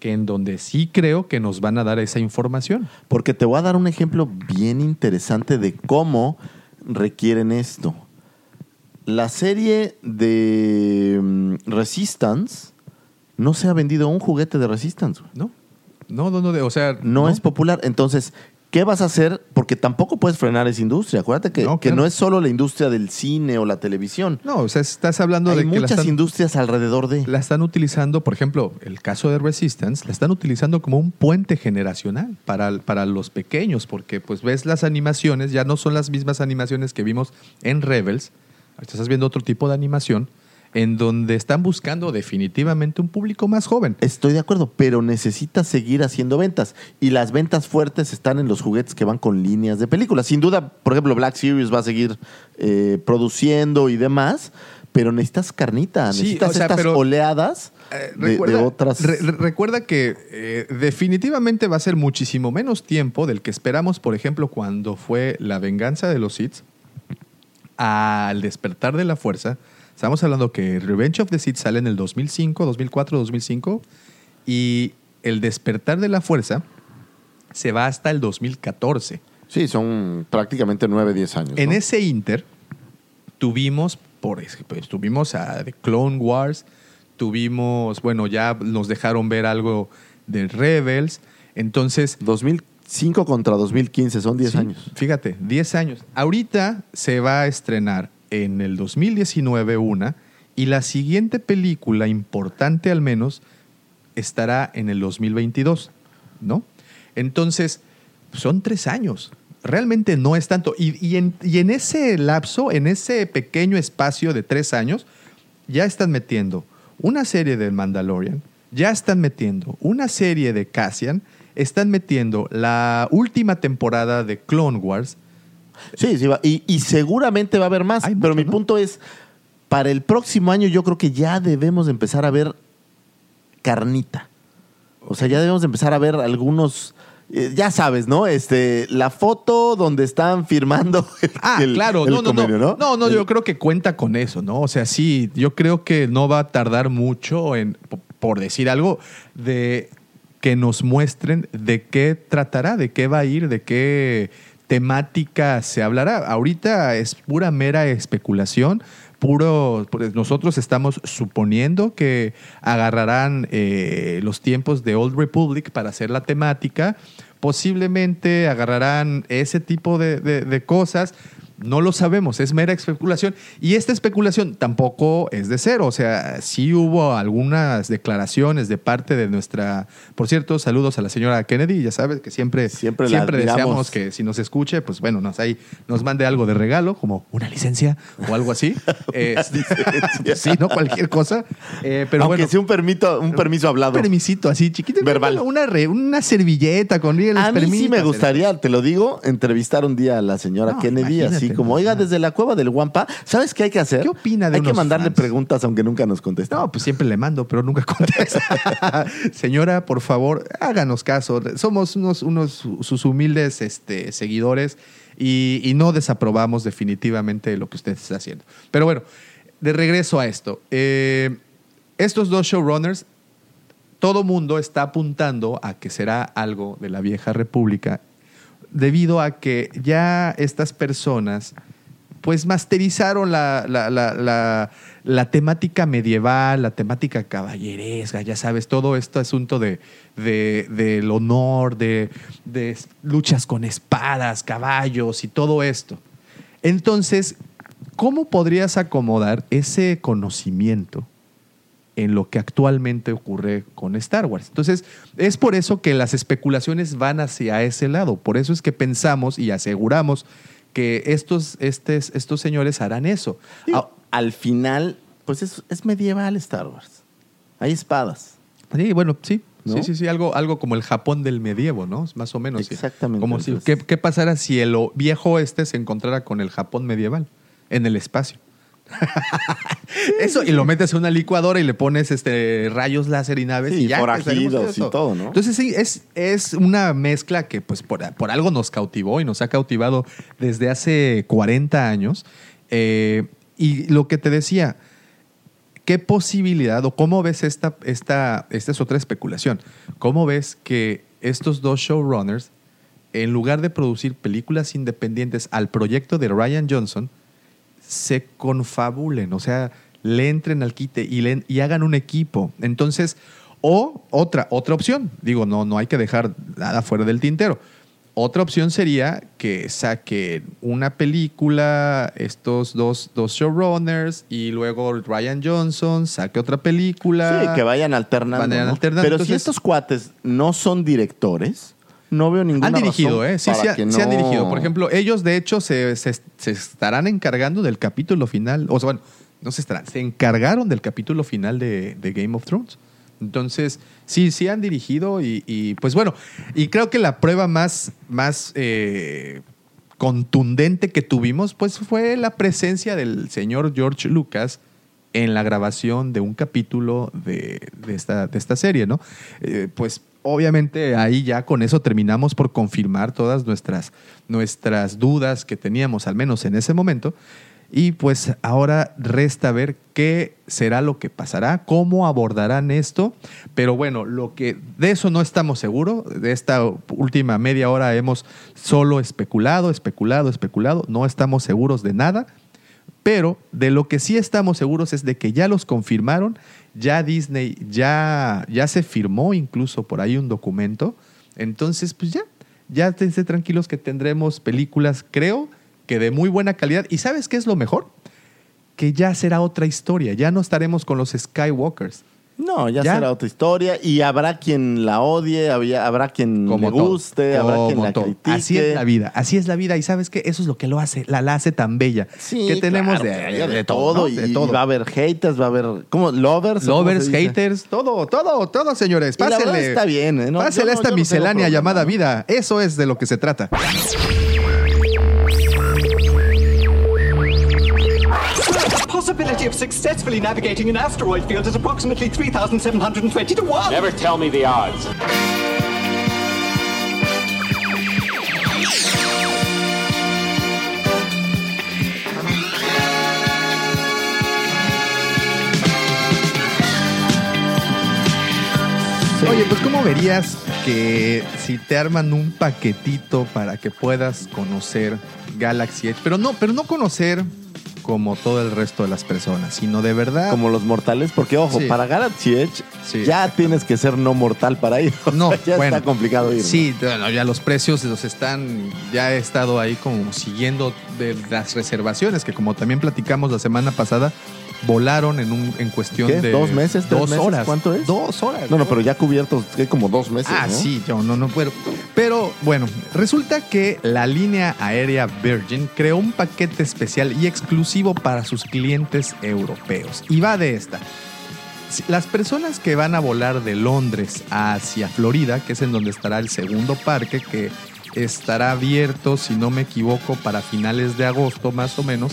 que en donde sí creo que nos van a dar esa información. Porque te voy a dar un ejemplo bien interesante de cómo requieren esto. La serie de mm, Resistance no se ha vendido un juguete de Resistance. ¿No? No, no, no, de- o sea, No, es popular. Entonces, ¿qué vas a hacer? Porque tampoco puedes frenar esa industria. Acuérdate que No, que no, es solo la industria del cine o la televisión. No, o sea, estás hablando Hay de que muchas están, industrias alrededor de. la están utilizando, por ejemplo, el caso de Resistance, la están utilizando como un puente generacional para, para los pequeños, porque pues ves las animaciones, ya no son las mismas animaciones que vimos en Rebels, ahorita estás viendo otro tipo de animación, en donde están buscando definitivamente un público más joven. Estoy de acuerdo, pero necesitas seguir haciendo ventas. Y las ventas fuertes están en los juguetes que van con líneas de películas. Sin duda, por ejemplo, Black Series va a seguir eh, produciendo y demás, pero necesitas carnita, Sí, necesitas o sea, estas pero- oleadas Eh, de, recuerda, de otras. re- recuerda que eh, definitivamente va a ser muchísimo menos tiempo del que esperamos, por ejemplo, cuando fue la venganza de los Sith al despertar de la fuerza. Estamos hablando que Revenge of the Sith sale en el 2005, 2004, 2005 y el despertar de la fuerza se va hasta el 2014. Sí, son prácticamente 9, 10 años. En ¿no? ese inter tuvimos, por pues, tuvimos a The Clone Wars, tuvimos, bueno, ya nos dejaron ver algo de Rebels, entonces... 2005 contra 2015, son 10 sí, años. Fíjate, 10 años. Ahorita se va a estrenar en el 2019 una y la siguiente película importante al menos estará en el 2022, ¿no? Entonces, son tres años. Realmente no es tanto. Y, y en, ese lapso, en ese pequeño espacio de tres años, ya están metiendo una serie del Mandalorian, ya están metiendo una serie de Cassian, están metiendo la última temporada de Clone Wars. Sí, sí, va. Y, y seguramente va a haber más. Hay pero mucho, mi ¿no? punto es, para el próximo año yo creo que ya debemos de empezar a ver carnita. O sea, ya debemos de empezar a ver algunos... eh, ya sabes, ¿no? Este, la foto donde están firmando el, Ah, el- claro, el no, no, convenio, no, no, no, yo creo que cuenta con eso, ¿no? O sea, sí, yo creo que no va a tardar mucho en, po- por decir algo, de que nos muestren de qué tratará, de qué va a ir, de qué temática se hablará. Ahorita es pura mera especulación, puro, pues nosotros estamos suponiendo que agarrarán eh, los tiempos de Old Republic para hacer la temática, posiblemente agarrarán ese tipo de, de- de cosas. No lo sabemos, es mera especulación. Y esta especulación tampoco es de cero. O sea, sí hubo algunas declaraciones de parte de nuestra. Por cierto, saludos a la señora Kennedy. Ya sabes que siempre, Siempre la deseamos que si nos escuche, pues bueno, nos, ahí, nos mande algo de regalo, como una licencia o algo así. Este, sí, no cualquier cosa. Eh, pero Aunque bueno, sea un, permito, un permiso hablado. un permisito así chiquito. Verbal. Una, una, re- una servilleta con A mí sí me gustaría, te lo digo, entrevistar un día a la señora No, Kennedy, así como, oiga, desde la cueva del Guampa, ¿sabes qué hay que hacer? ¿Qué opina de Hay que mandarle fans? preguntas aunque nunca nos conteste. No, pues siempre le mando, pero nunca contesta. Señora, por favor, háganos caso. Somos unos, unos sus humildes este, seguidores y, y no desaprobamos definitivamente lo que usted está haciendo. Pero bueno, de regreso a esto. Eh, estos dos showrunners, todo mundo está apuntando a que será algo de la vieja república debido a que ya estas personas pues masterizaron la, la, la, la- temática medieval, la temática caballeresca, ya sabes, todo este asunto de, de- del honor, de, de luchas con espadas, caballos y todo esto. Entonces, ¿cómo podrías acomodar ese conocimiento en lo que actualmente ocurre con Star Wars. Entonces, es por eso que las especulaciones van hacia ese lado. Por eso es que pensamos y aseguramos que estos, estes- estos señores harán eso. Ah, al final, pues es, es medieval Star Wars. Hay espadas. sí, bueno, sí. ¿No? Sí, sí, sí, algo, algo como el Japón del medievo, ¿no? Más o menos. Exactamente, Como si, ¿qué, qué pasara si el viejo este se encontrara con el Japón medieval en el espacio? Eso, y lo metes en una licuadora y le pones este rayos láser y naves Sí, y ya. forajidos y todo, ¿no? Entonces sí, es, es una mezcla que pues por, por algo nos cautivó y nos ha cautivado desde hace 40 años. Eh, y lo que te decía, ¿qué posibilidad o cómo ves esta, esta, esta es otra especulación, cómo ves que estos dos showrunners, en lugar de producir películas independientes al proyecto de Ryan Johnson, se confabulen, o sea, le entren al quite y, le- y hagan un equipo. Entonces, o otra, otra opción, digo, no, no hay que dejar nada fuera del tintero. Otra opción sería que saquen una película, estos dos, dos showrunners, y luego Ryan Johnson saque otra película. Sí, que vayan alternando. Vayan ¿no? alternando. Pero si estos cuates no son directores, no veo ninguna Han dirigido, razón ¿eh? Sí, sí, ha- que sí han dirigido. Por ejemplo, ellos de hecho se, se- se estarán encargando del capítulo final. O sea, bueno, no se estarán, se encargaron del capítulo final de, de Game of Thrones. Entonces, sí, sí han dirigido y, y, pues bueno, y creo que la prueba más, más eh, contundente que tuvimos pues fue la presencia del señor George Lucas en la grabación de un capítulo de, de esta, de esta serie, ¿no? Eh, pues obviamente ahí ya con eso terminamos por confirmar todas nuestras, nuestras dudas que teníamos, al menos en ese momento. Y pues ahora resta ver qué será lo que pasará, cómo abordarán esto. Pero bueno, lo que de eso no estamos seguros. De esta última media hora hemos solo especulado, especulado, especulado. No estamos seguros de nada. Pero de lo que sí estamos seguros es de que ya los confirmaron, ya Disney ya, ya se firmó incluso por ahí un documento. Entonces, pues ya, ya esténse tranquilos que tendremos películas, creo, que de muy buena calidad. ¿Y sabes qué es lo mejor? Que ya será otra historia, ya no estaremos con los Skywalkers. No, ya, ¿Ya? será otra historia y habrá quien la odie, había- habrá quien le todo, guste, habrá quien como la todo. critique. Así es la vida, así es la vida. Y sabes que eso es lo que lo hace, la, la hace tan bella. Sí, que tenemos claro, de, todo, todo, ¿no? y, de y todo. va a haber haters, va a haber ¿cómo? lovers, ¿o cómo Lovers, haters, todo, todo, todo, señores. Y la Pásenle. está bien, ¿eh? No, Pásenle no- esta miscelánea llamada vida. Eso es de lo que se trata. Possibility of successfully navigating an asteroid field is approximately 3,720 to 1. Never tell me the odds. Oye, pues ¿cómo verías que si te arman un paquetito para que puedas conocer Galaxy Edge? Pero no, pero no conocer como todo el resto de las personas, sino de verdad. Como los mortales, porque ojo, Sí. para Galaxy Edge Sí. ya tienes que ser no mortal para ir. O No, sea, ya bueno, está complicado ir. ¿no? Sí, bueno, ya los precios los están, ya he estado ahí como siguiendo de las reservaciones, que como también platicamos la semana pasada, volaron en un en cuestión ¿Qué? de ¿Dos meses? ¿Tres dos meses? horas. ¿Cuánto es? Dos horas. No, no, pero ya cubiertos, que como dos meses. Ah, ¿no? sí, yo no, no puedo. Pero bueno, resulta que la línea aérea Virgin creó un paquete especial y exclusivo para sus clientes europeos. Y va de esta. Las personas que van a volar de Londres hacia Florida, que es en donde estará el segundo parque, que estará abierto, si no me equivoco, para finales de agosto más o menos,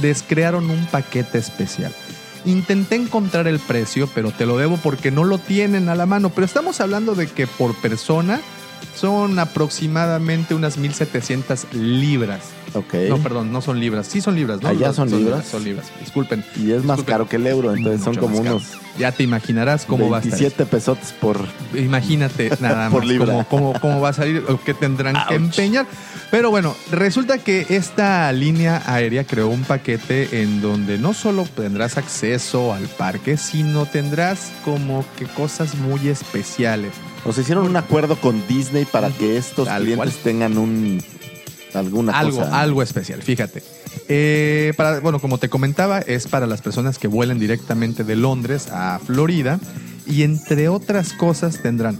descrearon un paquete especial. Intenté encontrar el precio, pero te lo debo porque no lo tienen a la mano. Pero estamos hablando de que por persona son aproximadamente unas 1700 libras. No, perdón, no son libras. Sí son libras, ¿no? ¿Allá No, son libras? Son libras. Disculpen. Y es más Disculpen. caro que el euro, entonces son como más unos Ya te imaginarás cómo va a estar. 27 pesotes por... Imagínate nada más Por libra. Cómo, cómo- cómo va a salir o qué tendrán que empeñar. Pero bueno, resulta que esta línea aérea creó un paquete en donde no solo tendrás acceso al parque, sino tendrás como que cosas muy especiales. O sea, hicieron un acuerdo con Disney para que estos Tal clientes cual. tengan un... Alguna algo, cosa. algo especial, fíjate. Eh, para, bueno, como te comentaba, es para las personas que vuelen directamente de Londres a Florida y entre otras cosas tendrán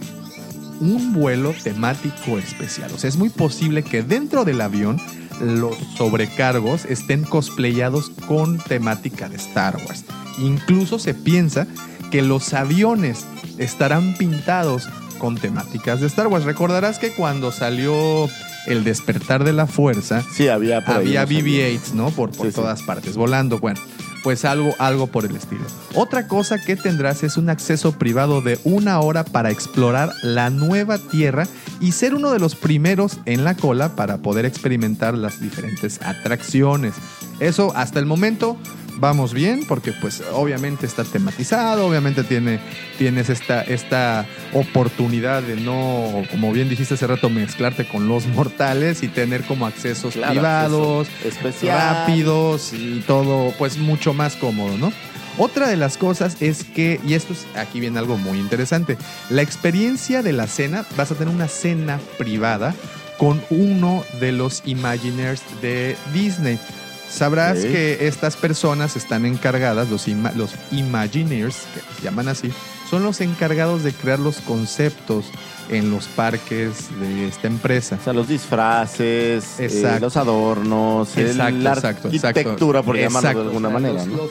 un vuelo temático especial. O sea, es muy posible que dentro del avión los sobrecargos estén cosplayados con temática de Star Wars. Incluso se piensa que los aviones estarán pintados con temáticas de Star Wars. Recordarás que cuando salió El despertar de la fuerza, Sí, había por había unos BB-8, ¿no? Por, por Sí, sí. todas partes, volando. Bueno, pues algo, algo por el estilo. Otra cosa que tendrás es un acceso privado de una hora para explorar la nueva Tierra y ser uno de los primeros en la cola para poder experimentar las diferentes atracciones. Eso hasta el momento vamos bien porque pues obviamente está tematizado, obviamente tiene, tienes esta, esta oportunidad de no, como bien dijiste hace rato, mezclarte con los mortales y tener como accesos Claro, privados, acceso rápidos y todo pues mucho más cómodo, ¿no? Otra de las cosas es que, y esto es, aquí viene algo muy interesante, la experiencia de la cena, vas a tener una cena privada con uno de los Imagineers de Disney. Sabrás que estas personas están encargadas, los, ima- los Imagineers, que se llaman así, son los encargados de crear los conceptos en los parques de esta empresa. O sea, los disfraces, eh, Exacto. los adornos, el- Exacto, la exacto, exacto. arquitectura, por llamarlo Exacto, de alguna manera, los- ¿no?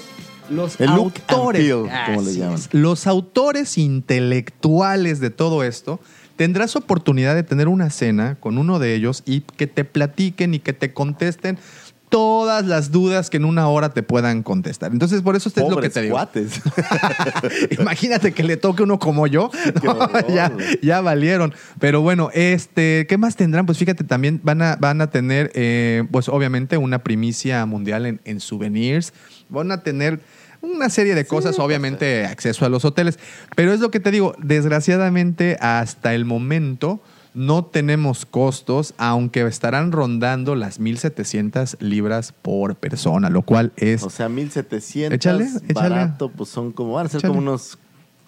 los- El autores, feel, como le llaman. Los autores intelectuales de todo esto, tendrás oportunidad de tener una cena con uno de ellos y que te platiquen y que te contesten todas las dudas que en una hora te puedan contestar. Entonces, por eso esto es lo que te digo. cuates. Imagínate que le toque uno como yo. No, ya, valieron. Pero bueno, este, ¿qué más tendrán? Pues fíjate, también van a, van a tener, eh, pues obviamente, una primicia mundial en, en souvenirs. Van a tener una serie de cosas, obviamente, acceso a los hoteles. Pero es lo que te digo, desgraciadamente, hasta el momento. No tenemos costos, aunque estarán rondando las 1.700 libras por persona, lo cual es O sea, 1700 Échale, échale. barato, pues son como, van a ser Échale. como unos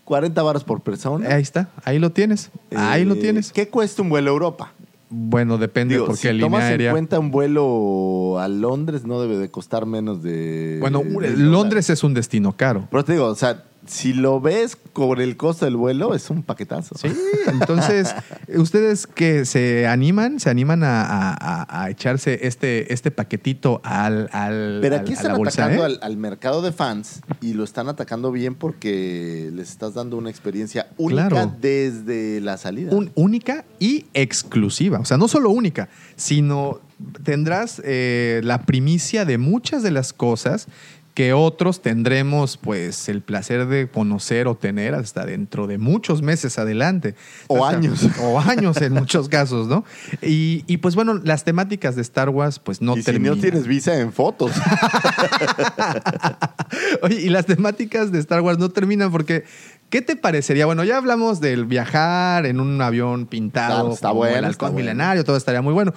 40 baros por persona. Ahí está, ahí lo tienes. Ahí lo Eh, tienes. ¿Qué cuesta un vuelo a Europa? Bueno, depende Digo, porque si línea tomas aérea. en cuenta un vuelo a Londres, no debe de costar menos de... Bueno, de Londres es un destino caro. Pero te digo, o sea, si lo ves por el costo del vuelo, es un paquetazo. Sí, entonces, ¿ustedes que se animan? ¿Se animan a, a- a- a echarse este, este paquetito al, al Pero al- aquí a están la bolsa, atacando eh? al, al mercado de fans y lo están atacando bien porque les estás dando una experiencia única Claro. desde la salida. Un- única y exclusiva. O sea, no solo única, sino tendrás eh, la primicia de muchas de las cosas que otros tendremos pues el placer de conocer o tener hasta dentro de muchos meses adelante. O años. O años en muchos casos, ¿no? Y, y, pues bueno, las temáticas de Star Wars pues no y si terminan. no tienes visa en fotos. Oye, y las temáticas de Star Wars no terminan porque, ¿qué te parecería? Bueno, ya hablamos del viajar en un avión pintado, Está- bueno, el está halcón bueno. milenario, todo estaría muy bueno.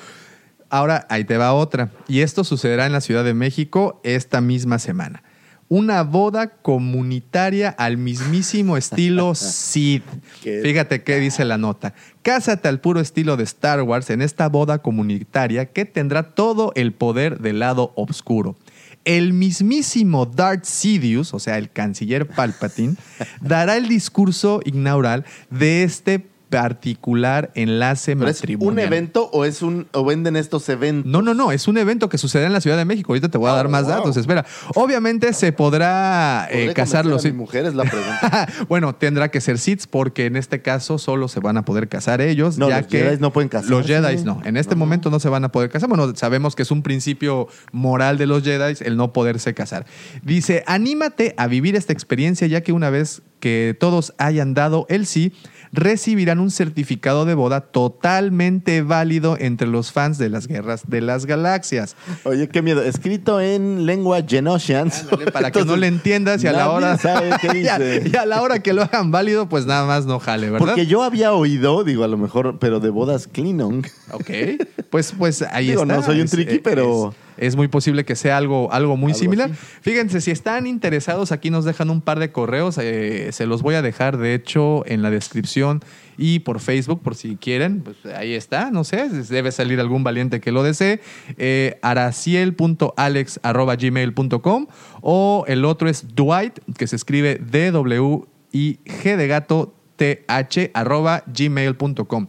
Ahora, ahí te va otra. Y esto sucederá en la Ciudad de México esta misma semana. Una boda comunitaria al mismísimo estilo Sid. ¿Qué Fíjate qué dice la nota. Cásate al puro estilo de Star Wars en esta boda comunitaria que tendrá todo el poder del lado oscuro. El mismísimo Darth Sidious, o sea, el canciller Palpatine, dará el discurso inaugural de este particular enlace ¿Pero es un matrimonial. evento o es un o venden estos eventos? No, no, no, es un evento que sucederá en la Ciudad de México. Ahorita te voy a Oh, dar más wow. datos, espera. Obviamente se podrá eh, ¿Podré casar los... a mi mujer es la pregunta. bueno, tendrá que ser SIDS porque en este caso solo se van a poder casar ellos. No, ya los que Jedis no pueden casarse. Los Jedi no. En este momento no se van a poder casar. Bueno, sabemos que es un principio moral de los Jedi el no poderse casar. Dice, anímate a vivir esta experiencia ya que una vez que todos hayan dado el sí, recibirán un certificado de boda totalmente válido entre los fans de las guerras de las galaxias. Oye, qué miedo. Escrito en lengua Genosians. Ándale, para que no le entiendas y a la hora sabe qué y a- dice. y a la hora que lo hagan válido, pues nada más no jale, ¿verdad? Porque yo había oído, digo, a lo mejor, pero de bodas Klingon. Ok, pues, pues ahí Digo, está. no soy un triqui, es- pero- Es, muy posible que sea algo, algo muy Algo similar. así. Fíjense, si están interesados, aquí nos dejan un par de correos. eh, se los voy a dejar, de hecho, en la descripción y por Facebook, por si quieren. Pues ahí está, no sé, debe salir algún valiente que lo desee. Eh, araciel.alex.gmail.com o el otro es Dwight, que se escribe D-W-I-G de gato th arroba gmail.com.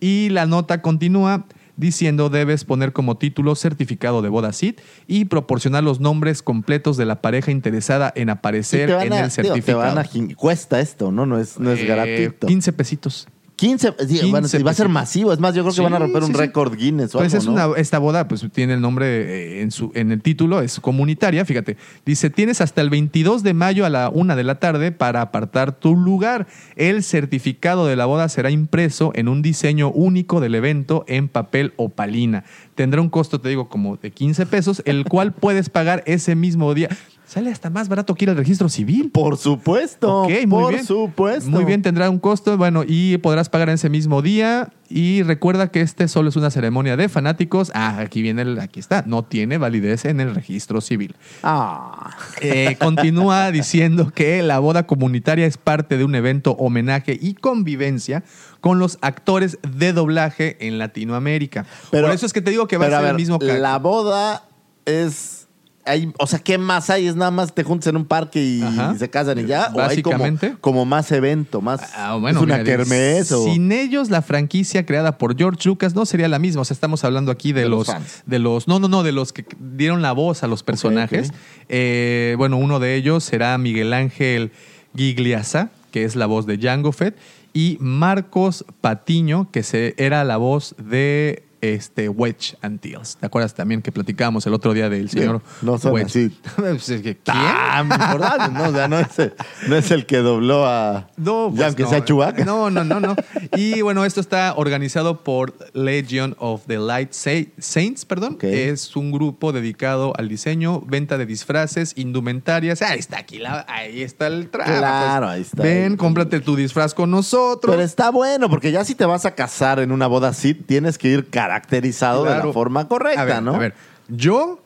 Y la nota continúa diciendo debes poner como título certificado de boda CID y proporcionar los nombres completos de la pareja interesada en aparecer en a- el te certificado. van a jin- cuesta esto, ¿no? No es, no es Eh, gratuito. 15 pesitos. 15, sí, 15 bueno, sí, va a ser masivo. Es más, yo creo que Sí, van a romper un sí, récord Guinness o Pues algo, es ¿no? una, esta boda, pues tiene el nombre eh, en, su, en el título, es comunitaria, fíjate. Dice, tienes hasta el 22 de mayo a la una de la tarde para apartar tu lugar. El certificado de la boda será impreso en un diseño único del evento en papel opalina. Tendrá un costo, te digo, como de 15 pesos, el cual puedes pagar ese mismo día. Sale hasta más barato que ir al registro civil. Por supuesto. Ok, muy por bien. supuesto. Muy bien, tendrá un costo, bueno, y podrás pagar en ese mismo día. Y recuerda que este solo es una ceremonia de fanáticos. Ah, aquí viene el, aquí está, no tiene validez en el registro civil. Ah. Eh, continúa diciendo que la boda comunitaria es parte de un evento homenaje y convivencia con los actores de doblaje en Latinoamérica. Pero- Por eso es que te digo que va a ser ver, el mismo ca- La boda es. Hay, o sea, ¿qué más hay? ¿Es nada más te juntas en un parque y, se casan y ya? ¿O hay como- Básicamente. como, más evento? Más, Ah, bueno, ¿Es una mira, kermés o...? Sin ellos, la franquicia creada por George Lucas no sería la misma. O sea, estamos hablando aquí de, De los de los, no, no, no, de los que dieron la voz a los personajes. Eh, bueno, uno de ellos será Miguel Ángel Gigliasa, que es la voz de Jango Fett, y Marcos Patiño, que se, era la voz de este Wedge Antilles. ¿Te acuerdas también que platicábamos el otro día del señor no son Wedge? así. Pues, es que, ¿Quién? Importante, ¿no? O sea, no es, el- no es el que dobló a... No, ya pues aunque no. sea Chewbacca. No, no, no, no. Y bueno, esto está organizado por Legion of the Light Sa- Saints, perdón. Ok. Es un grupo dedicado al diseño, venta de disfraces, indumentarias. Ahí está aquí, la- ahí está el traje. Claro, ahí está. Ven, cómprate tu disfraz con nosotros. Pero está bueno, porque ya si te vas a casar en una boda así, tienes que ir caracterizado de la forma correcta, a ver, ¿no? A ver, yo,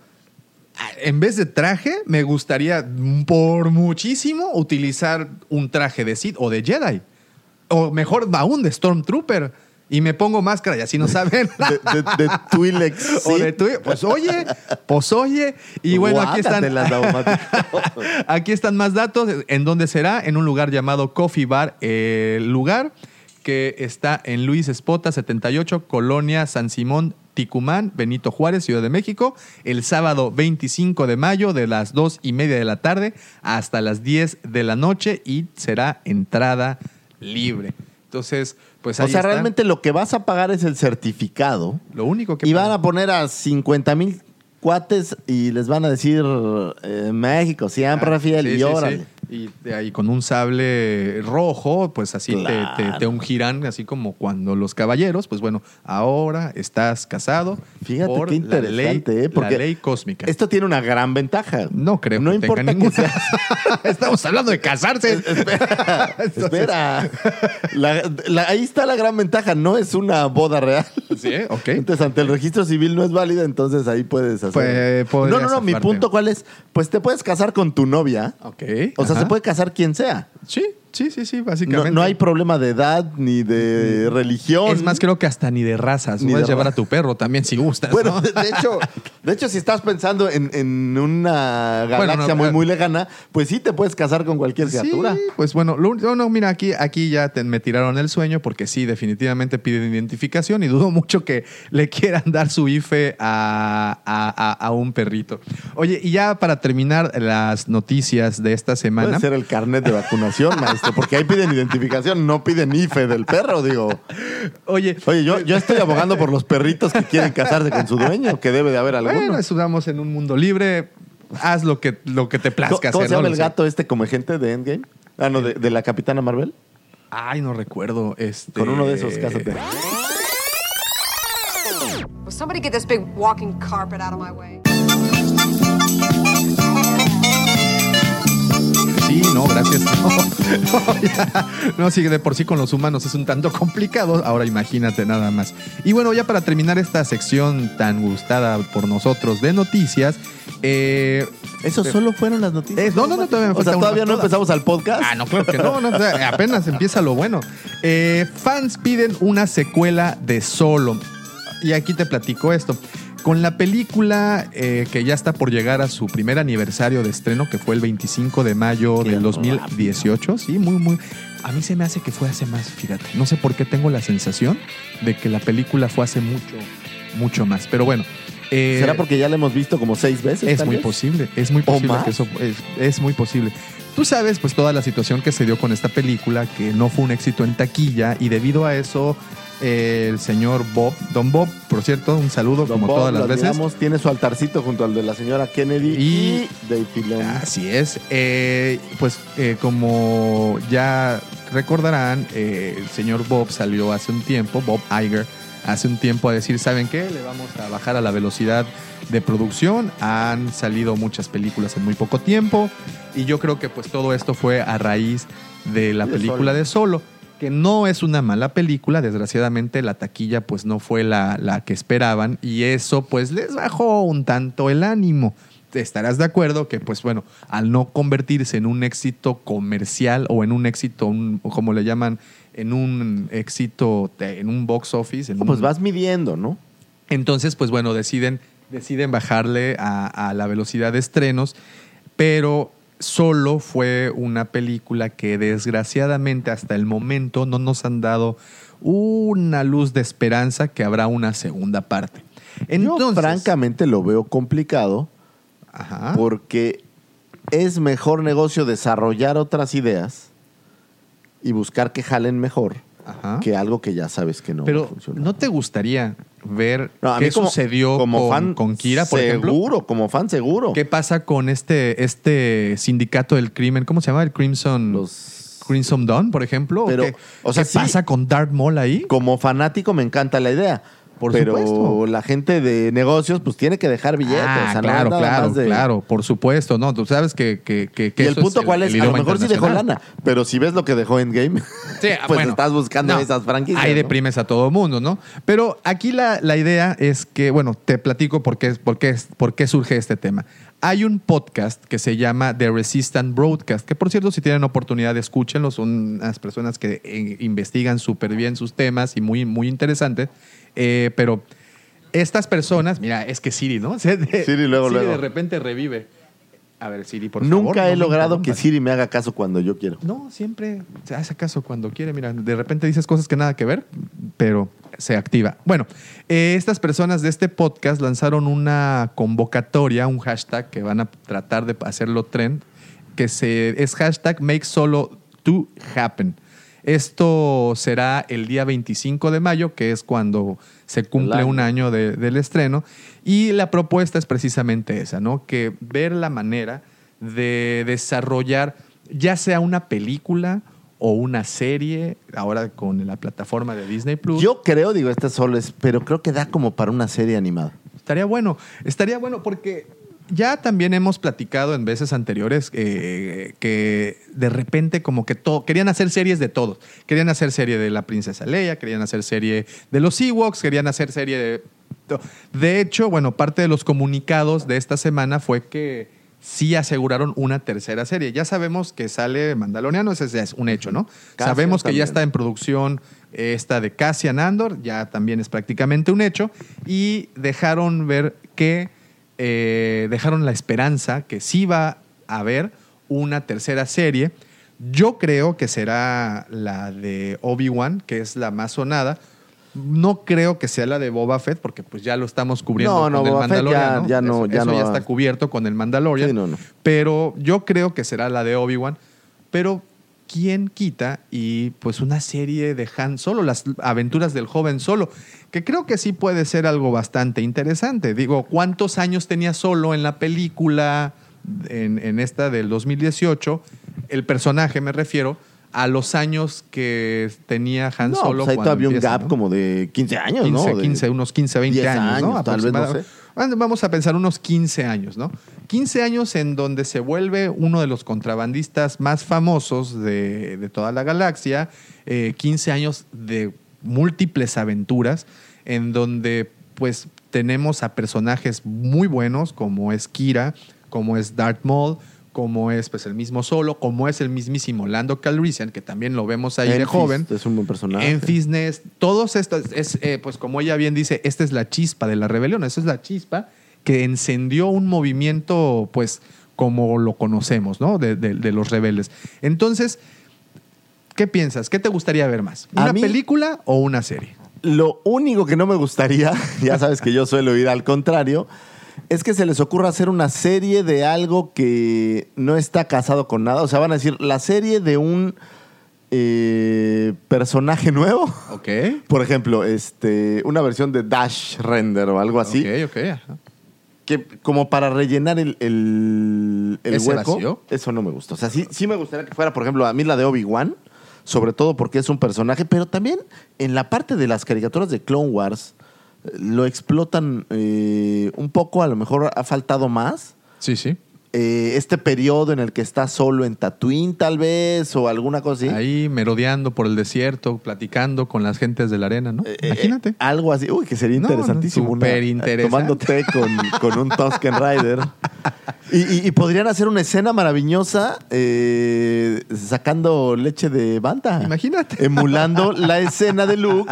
en vez de traje, me gustaría por muchísimo utilizar un traje de Sith o de Jedi. O mejor aún, de Stormtrooper. y me pongo máscara y así no saben. De, de, de Twilex. O de Twi- Pues oye, pues oye. Y bueno, aquí están, aquí están más datos. ¿En dónde será? En un lugar llamado Coffee Bar. El lugar que está en Luis Espota 78, Colonia San Simón, Ticumán, Benito Juárez, Ciudad de México, el sábado 25 de mayo de las 2 y media de la tarde hasta las 10 de la noche y será entrada libre. Entonces, pues O ahí sea, está. realmente lo que vas a pagar es el certificado. lo único que Y van a poner a 50 mil cuates y les van a decir eh, México, siempre Ah, fiel sí, y sí, órale. sí. Y de ahí con un sable rojo, pues así te- te, ungirán, así como cuando los caballeros, pues bueno, ahora estás casado Fíjate por qué la ley, interesante, ¿eh? Porque la ley cósmica. Esto tiene una gran ventaja. no creo No que importa tenga que ninguna. seas Estamos hablando de casarse. Espera, espera. La- la- ahí está la gran ventaja, no es una boda real. Sí, ok. Entonces, ante el registro civil no es válida, entonces ahí puedes hacer. Pues, no, no, no, mi punto cuál es, pues te puedes casar con tu novia. Ok. O sea. Se puede casar quien sea. Sí, sí, sí, sí, No, básicamente. no hay problema de edad ni de religión. Es más, creo que hasta ni de razas. Ni Puedes de llevar ra- a tu perro también si gustas. Bueno, ¿no? de, de hecho, de hecho, si estás pensando en, en una Bueno, galaxia no, muy, eh, muy lejana, pues sí te puedes casar con cualquier criatura. Sí, pues bueno, lo, no, no, mira, aquí, aquí ya te- me tiraron el sueño porque sí, definitivamente piden identificación y dudo mucho que le quieran dar su IFE a, a- a- a un perrito. Oye, y ya para terminar las noticias de esta semana. Puede ser el carnet de vacunación, maestro, porque ahí piden identificación, no piden IFE del perro, digo. Oye, Oye, yo, yo estoy abogando por los perritos que quieren casarse con su dueño, que debe de haber alguno. bueno, estamos en un mundo libre. Haz lo que, lo que te ¿Cómo, plazca cómo hacer, se llama ¿no? el gato este como agente de Endgame? Ah, no, de, de la Capitana Marvel. Ay, no recuerdo. Este... Con uno de esos, cásate. Will somebody get this big walking carpet out of my way? Sí, no, gracias. No, no, ya. No, sí, de por sí con los humanos es un tanto complicado. Ahora imagínate nada más. Y bueno, ya para terminar esta sección tan gustada por nosotros de noticias, eh, ¿Eso solo fueron las noticias? Eh, no, no, no, todavía me O sea, todavía no empezamos al podcast. Ah, no, claro que no, no, o sea, apenas empieza lo bueno. Eh, fans piden una secuela de Solo. Y aquí te platico esto. Con la película eh, que ya está por llegar a su primer aniversario de estreno, que fue el 25 de mayo Qué del 2018, sí, muy, muy. A mí se me hace que fue hace más, fíjate. No sé por qué tengo la sensación de que la película fue hace mucho, mucho más. Pero bueno. eh, ¿Será porque ya la hemos visto como seis veces? es muy vez? posible, es muy ¿O posible que eso es, es muy posible. Tú sabes, pues toda la situación que se dio con esta película, que no fue un éxito en taquilla y debido a eso eh, el señor Bob, Don Bob, por cierto, un saludo Don como Bob, todas las veces. tiene su altarcito junto al de la señora Kennedy y, Y- Dave Filoni. Así es. Eh, pues eh, como ya recordarán, eh, el señor Bob salió hace un tiempo, Bob Iger, hace un tiempo a decir, ¿saben qué? Le vamos a bajar a la velocidad de producción. Han salido muchas películas en muy poco tiempo y yo creo que pues todo esto fue a raíz de la De película Solo. de Solo que no es una mala película, desgraciadamente la taquilla pues no fue la, la que esperaban y eso pues les bajó un tanto el ánimo. Estarás de acuerdo que pues bueno, al no convertirse en un éxito comercial o en un éxito, un- como le llaman, en un éxito, en un box office, en No, pues vas midiendo, ¿no? entonces, pues bueno, deciden, deciden bajarle a, a la velocidad de estrenos, pero solo fue una película que desgraciadamente hasta el momento no nos han dado una luz de esperanza que habrá una segunda parte. Entonces, Yo francamente lo veo complicado Ajá. porque es mejor negocio desarrollar otras ideas y buscar que jalen mejor Ajá. que algo que ya sabes que no pero funciona. ¿no te gustaría ver No, qué como- sucedió como con, fan con Kira, por ejemplo? Seguro, como fan seguro. ¿Qué pasa con este, este sindicato del crimen? ¿Cómo se llama? El Crimson... Los- Crimson Dawn, por ejemplo. Pero, ¿Qué, o sea, qué sí. pasa con Darth Maul ahí? Como fanático me encanta la idea. Por pero supuesto. la gente de negocios pues tiene que dejar billetes. Ah, o sea, claro, nada claro, más de- claro, por supuesto. No, tú sabes que, que, que- que Y el eso punto cuál es, a lo mejor sí dejó lana, pero si ves lo que dejó Endgame, Sí, pues bueno, estás buscando no, esas franquicias. Ahí ¿no? deprimes a todo mundo, ¿no? Pero aquí la, la idea es que, bueno, te platico por qué, por, qué, por qué surge este tema. Hay un podcast que se llama The Resistant Broadcast, que por cierto, si tienen oportunidad, escúchenlo. Son unas personas que eh, investigan súper bien sus temas y muy, muy interesantes. Eh, pero estas personas, mira, es que Siri, ¿no? Siri Siri luego, luego. de repente revive. A ver, Siri, por favor. Nunca no he me logrado que. Siri me haga caso cuando yo quiero. No, siempre se hace caso cuando quiere. Mira, de repente dices cosas que nada que ver, pero se activa. Bueno, eh, estas personas de este podcast lanzaron una convocatoria, un hashtag que van a tratar de hacerlo trend, que se, es hashtag make solo to happen. Esto será el día 25 de mayo, que es cuando se cumple un año de- del estreno. Y la propuesta es precisamente esa, ¿no? Que ver la manera de desarrollar ya sea una película o una serie, ahora con la plataforma de Disney Plus. Yo creo, digo, esta solo es, pero creo que da como para una serie animada. Estaría bueno, estaría bueno porque ya también hemos platicado en veces anteriores eh, que de repente como que todo, querían hacer series de todos. Querían hacer serie de la princesa Leia, querían hacer serie de los Ewoks, querían hacer serie de... De hecho, bueno, parte de los comunicados de esta semana fue que sí aseguraron una tercera serie. Ya sabemos que sale Mandaloriano, ese ya es un hecho, ¿no? Cassian sabemos que ya está en producción esta de Cassian Andor, ya también es prácticamente un hecho, y dejaron ver que, eh, dejaron la esperanza que sí va a haber una tercera serie. Yo creo que será la de Obi-Wan, que es la más sonada. No creo que sea la de Boba Fett, porque pues ya lo estamos cubriendo No, con no, el Boba Fett ya- Mandalorian. ya no- Eso, ya eso no ya va. está cubierto con el Mandalorian. Sí, no, no. Pero yo creo que será la de Obi-Wan. Pero quién quita y pues una serie de Han Solo, las aventuras del joven Solo, que creo que sí puede ser algo bastante interesante. Digo, ¿cuántos años tenía Solo en la película, en, en esta del 2018? El personaje, me refiero, a los años que tenía Han no, Solo. pues ahí cuando todavía un empieza, gap ¿no? como de 15 años, 15, ¿no? De 15, unos 15, 20 10 años, ¿no? años, tal vez, no sé. Vamos a pensar unos 15 años, ¿no? 15 años en donde se vuelve uno de los contrabandistas más famosos de, de toda la galaxia, eh, 15 años de múltiples aventuras, en donde pues tenemos a personajes muy buenos como es Kira, como es Darth Maul, como es pues el mismo Solo, como es el mismísimo Lando Calrissian, que también lo vemos ahí de Enfys joven. Es un buen personaje. En Fisnes, todos estos, es, eh, pues como ella bien dice, esta es la chispa de la rebelión, esa es la chispa que encendió un movimiento, pues, como lo conocemos, ¿no? De, de- de los rebeldes. Entonces, ¿qué piensas? ¿Qué te gustaría ver más? ¿Una mí- película o una serie? Lo único que no me gustaría, ya sabes que yo suelo ir al contrario, es que se les ocurra hacer una serie de algo que no está casado con nada. O sea, van a decir, la serie de un eh, personaje nuevo. Ok. Por ejemplo, este, una versión de Dash Render o algo así. Ok, ok. ajá. Que como para rellenar el, el, el ¿Ese hueco. vacío? Eso no me gusta. O sea, sí, sí me gustaría que fuera, por ejemplo, a mí la de Obi-Wan. Sobre todo porque es un personaje, pero también en la parte de las caricaturas de Clone Wars lo explotan eh, un poco, a lo mejor ha faltado más. Sí, sí. Eh, este periodo en el que está solo en Tatooine, tal vez, o alguna cosa así. Ahí merodeando por el desierto, platicando con las gentes de la arena, ¿no? Eh, Imagínate. eh, algo así. Uy, que sería No, no, interesantísimo. una- súper interesante. Tomando té con, con un Tusken Rider. Y, y- y podrían hacer una escena maravillosa sacando leche de banda. Imagínate. Emulando la escena de Luke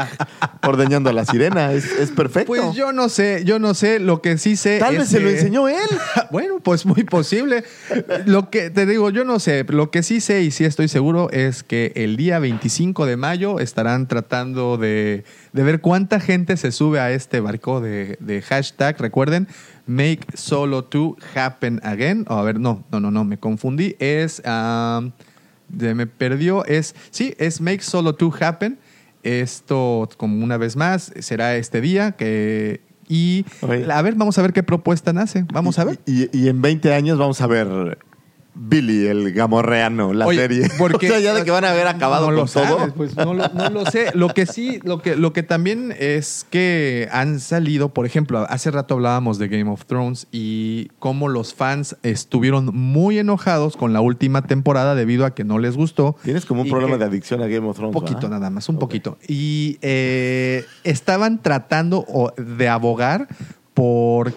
ordeñando a la sirena. Es, es perfecto. Pues yo no sé, yo no sé, lo que sí sé Tal es vez se lo enseñó él. Bueno, pues muy posible. Lo que te digo, yo no sé. Lo que sí sé y sí estoy seguro es que el día 25 de mayo estarán tratando de, de ver cuánta gente se sube a este barco de, de hashtag. Recuerden, make solo to happen again. O a ver, no, no, no, no, me confundí. Es, me perdió, es, sí, es make solo to happen. Esto, como una vez más, será este día que... Y Oye. a ver, vamos a ver qué propuesta nace. Vamos a ver. Y, y en 20 años vamos a ver Billy, el gamorreano, la Oye, serie. Porque, o sea, ya de que van a haber acabado no con lo sabes, todo. pues, no, lo, no lo sé. Lo que sí, lo que, lo que también es que han salido, por ejemplo, hace rato hablábamos de Game of Thrones y cómo los fans estuvieron muy enojados con la última temporada debido a que no les gustó. Tienes como un Y problema que- de adicción a Game of Thrones. Un poquito ¿verdad? nada más, un poquito. Y eh, estaban tratando de abogar por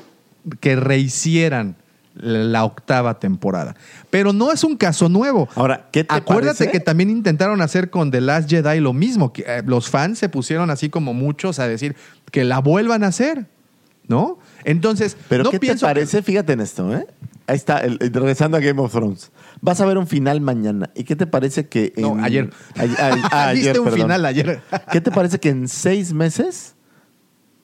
que rehicieran la octava temporada. Pero no es un caso nuevo. Ahora, ¿qué te Acuérdate parece? que también intentaron hacer con The Last Jedi lo mismo. Que, eh, los fans se pusieron así como muchos a decir que la vuelvan a hacer, ¿no? Entonces, Pero no ¿qué te que- parece? Fíjate en esto, ¿eh? Ahí está, el- el- regresando a Game of Thrones. Vas a ver un final mañana. ¿Y qué te parece que en- No, ayer. Ay- ay- ah, Viste ayer, un perdón. final ayer. ¿Qué te parece que en seis meses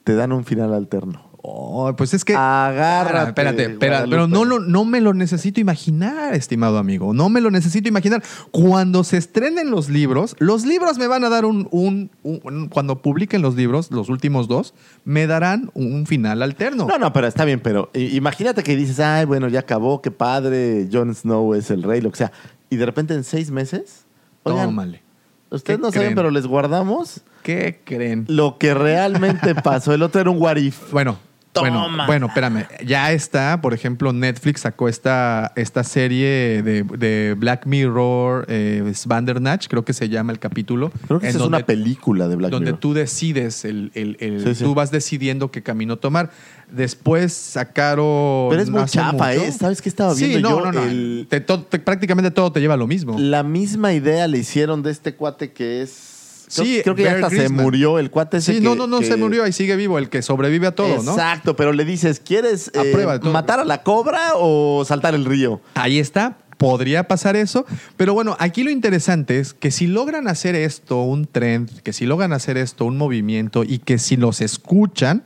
te dan un final alterno? Oh, pues es que. Agárrate, Ah, espérate, pero no, lo- no me lo necesito imaginar, estimado amigo. No me lo necesito imaginar. Cuando se estrenen los libros, los libros me van a dar un, un- un- Cuando publiquen los libros, los últimos dos, me darán un final alterno. No, no, pero está bien, pero imagínate que dices, ay, bueno, ya acabó, qué padre, Jon Snow es el rey, lo que sea. Y de repente en seis meses, oigan, Tómale. ustedes ¿Qué no saben, pero les guardamos ¿Qué creen? lo que realmente pasó. El otro era un what if. Bueno, bueno, Toma. bueno, espérame. Ya está, por ejemplo, Netflix sacó esta, esta serie de, de Black Mirror, eh, Vandernatch, creo que se llama el capítulo. Creo que en esa es donde- una película de Black donde Mirror. tú decides, el, el- el- Sí, sí. tú vas decidiendo qué camino tomar. Después sacaron. Pero es muy mucho- ¿eh? ¿Sabes qué estaba Sí, viendo no, yo? no, no. El- Te- to- te- prácticamente todo te lleva a lo mismo. La misma idea le hicieron de este cuate que es... Creo, Sí, creo que ya hasta se murió el cuate ese Sí, que- no, no, no que- se murió y sigue vivo, el que sobrevive a todo, ¿no? Exacto, pero le dices, ¿quieres eh, matar a la cobra o saltar el río? Ahí está, podría pasar eso. Pero bueno, aquí lo interesante es que si logran hacer esto un trend, que si logran hacer esto un movimiento y que si los escuchan,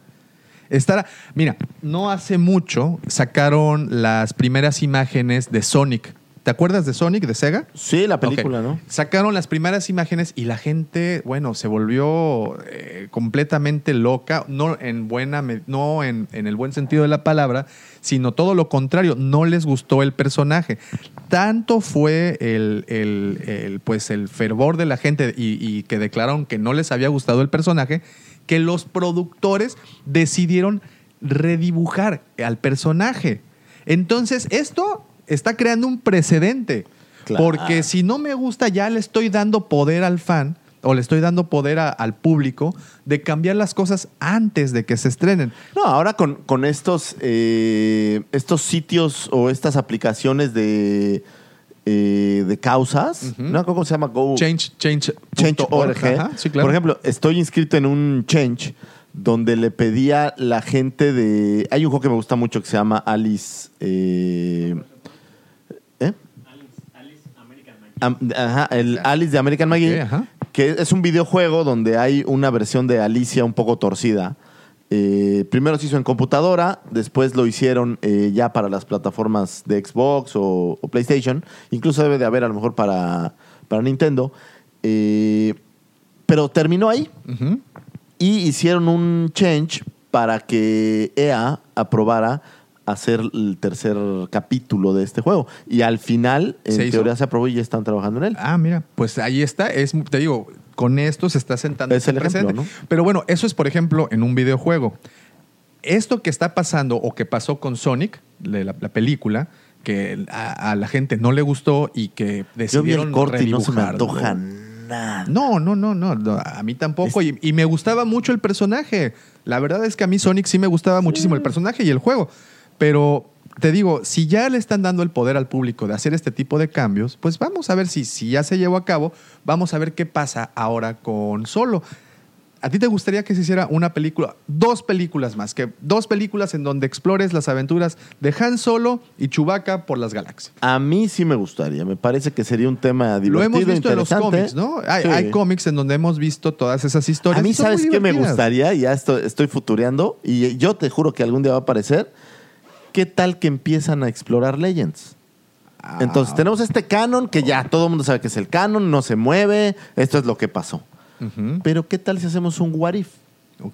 estará. Mira, no hace mucho sacaron las primeras imágenes de Sonic. ¿Te acuerdas de Sonic, de Sega? Sí, la película. ¿no? Sacaron las primeras imágenes y la gente, bueno, se volvió eh, completamente loca, no en buena, no en, en el buen sentido de la palabra, sino todo lo contrario, no les gustó el personaje. Tanto fue el, el- el, pues el fervor de la gente y, y que declararon que no les había gustado el personaje, que los productores decidieron redibujar al personaje. Entonces, esto está creando un precedente. Claro. Porque si no me gusta, ya le estoy dando poder al fan o le estoy dando poder a- al público de cambiar las cosas antes de que se estrenen. No, ahora con, con estos, eh, estos sitios o estas aplicaciones de, eh, de causas, ¿no? ¿Cómo se llama? Go, Change, change, sí, claro. Por ejemplo, estoy inscrito en un Change donde le pedía la gente de... Hay un juego que me gusta mucho que se llama Alice... ¿eh? Am- ajá, el Alice de American Maggie, Ok, ajá. que es un videojuego donde hay una versión de Alicia un poco torcida. Eh, primero se hizo en computadora, después lo hicieron eh, ya para las plataformas de Xbox o, o PlayStation. Incluso debe de haber a lo mejor para, para Nintendo. Eh, pero terminó ahí Ujú. y hicieron un change para que EA aprobara hacer el tercer capítulo de este juego. Y al final, en Se hizo. teoría, se aprobó y ya están trabajando en él. Ah, mira, pues ahí está. Es, te digo, con esto se está sentando Es el ejemplo, precedente. ¿no? Pero bueno, eso es, por ejemplo, en un videojuego. Esto que está pasando o que pasó con Sonic, la, la película, que a, a la gente no le gustó y que Yo vi decidieron el corte y no se me antoja nada. No, no, no, no, no, a mí tampoco. Y, y me gustaba mucho el personaje. La verdad es que a mí Sonic sí me gustaba muchísimo el personaje y el juego. Pero te digo, si ya le están dando el poder al público de hacer este tipo de cambios, pues vamos a ver si, si ya se llevó a cabo, vamos a ver qué pasa ahora con Solo. ¿A ti te gustaría que se hiciera una película, dos películas más, que dos películas en donde explores las aventuras de Han Solo y Chewbacca por las galaxias? A mí sí me gustaría. Me parece que sería un tema divertido, Lo hemos visto en los cómics, ¿no? Hay, Sí. hay cómics en donde hemos visto todas esas historias. A mí, ¿sabes qué me gustaría? Ya estoy, estoy futureando y yo te juro que algún día va a aparecer. ¿Qué tal que empiezan a explorar Legends? Ah, Entonces, tenemos este canon que ya todo el mundo sabe que es el canon, no se mueve, esto es lo que pasó. Pero ¿qué tal si hacemos un what if?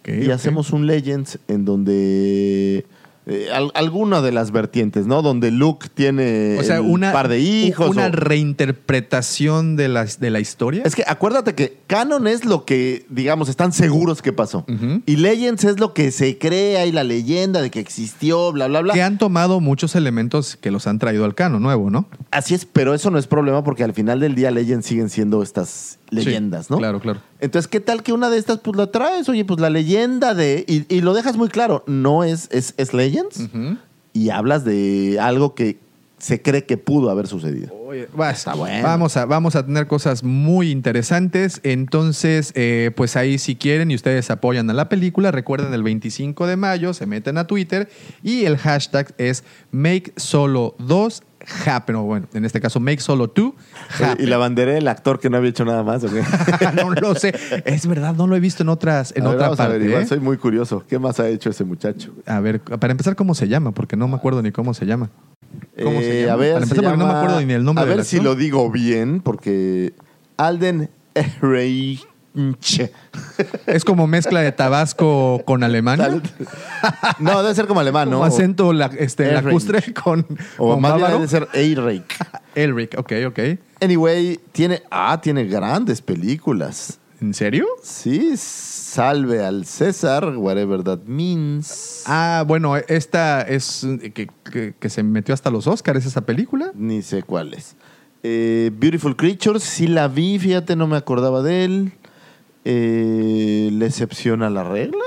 Y hacemos un Legends en donde eh, al- alguna de las vertientes, ¿no? Donde Luke tiene O sea, el una, par de hijos. una o- reinterpretación de la, de la historia. Es que acuérdate que canon es lo que, digamos, están seguros que pasó. Y Legends es lo que se crea y la leyenda de que existió, bla, bla, bla. que han tomado muchos elementos que los han traído al cano nuevo, ¿no? Así es, pero eso no es problema porque al final del día Legends siguen siendo estas leyendas, Sí, ¿no? Claro, claro. Entonces, ¿qué tal que una de estas pues la traes? Oye, pues la leyenda de... Y, y lo dejas muy claro, no es, es, es Legends, y hablas de algo que se cree que pudo haber sucedido. Va, Está bueno. Vamos a, vamos a tener cosas muy interesantes. Entonces, eh, pues ahí si quieren y ustedes apoyan a la película, recuerden el 25 de mayo, se meten a Twitter y el hashtag es Make Solo 2 Happen. O bueno, en este caso, Make Solo 2 Eh, Y la bandera el actor que no había hecho nada más. ¿o qué? no lo sé. Es verdad, no lo he visto en otras, en A ver, otra a parte. ¿eh? Soy muy curioso. ¿Qué más ha hecho ese muchacho? A ver, para empezar, ¿cómo se llama? Porque no me acuerdo ni cómo se llama. ¿Cómo se Eh, llama? A ver, Para empezar, porque no me acuerdo ni el nombre A del ver si lo digo bien, porque Alden Ehrenche. Es como mezcla de Tabasco con alemán. No, debe ser como alemán, ¿no? Como acento la, este, lacustre con, O con más bien bávaro. debe ser Eirreich. Elric, ok, ok. Anyway, tiene, ah, tiene grandes películas. ¿En serio? Sí, Salve al César, whatever that means. Ah, bueno, esta es que, que- que se metió hasta los Oscars esa película. Ni sé cuál es. Eh, Beautiful Creatures, sí la vi, fíjate, no me acordaba de él. Eh, ¿La excepción a la regla?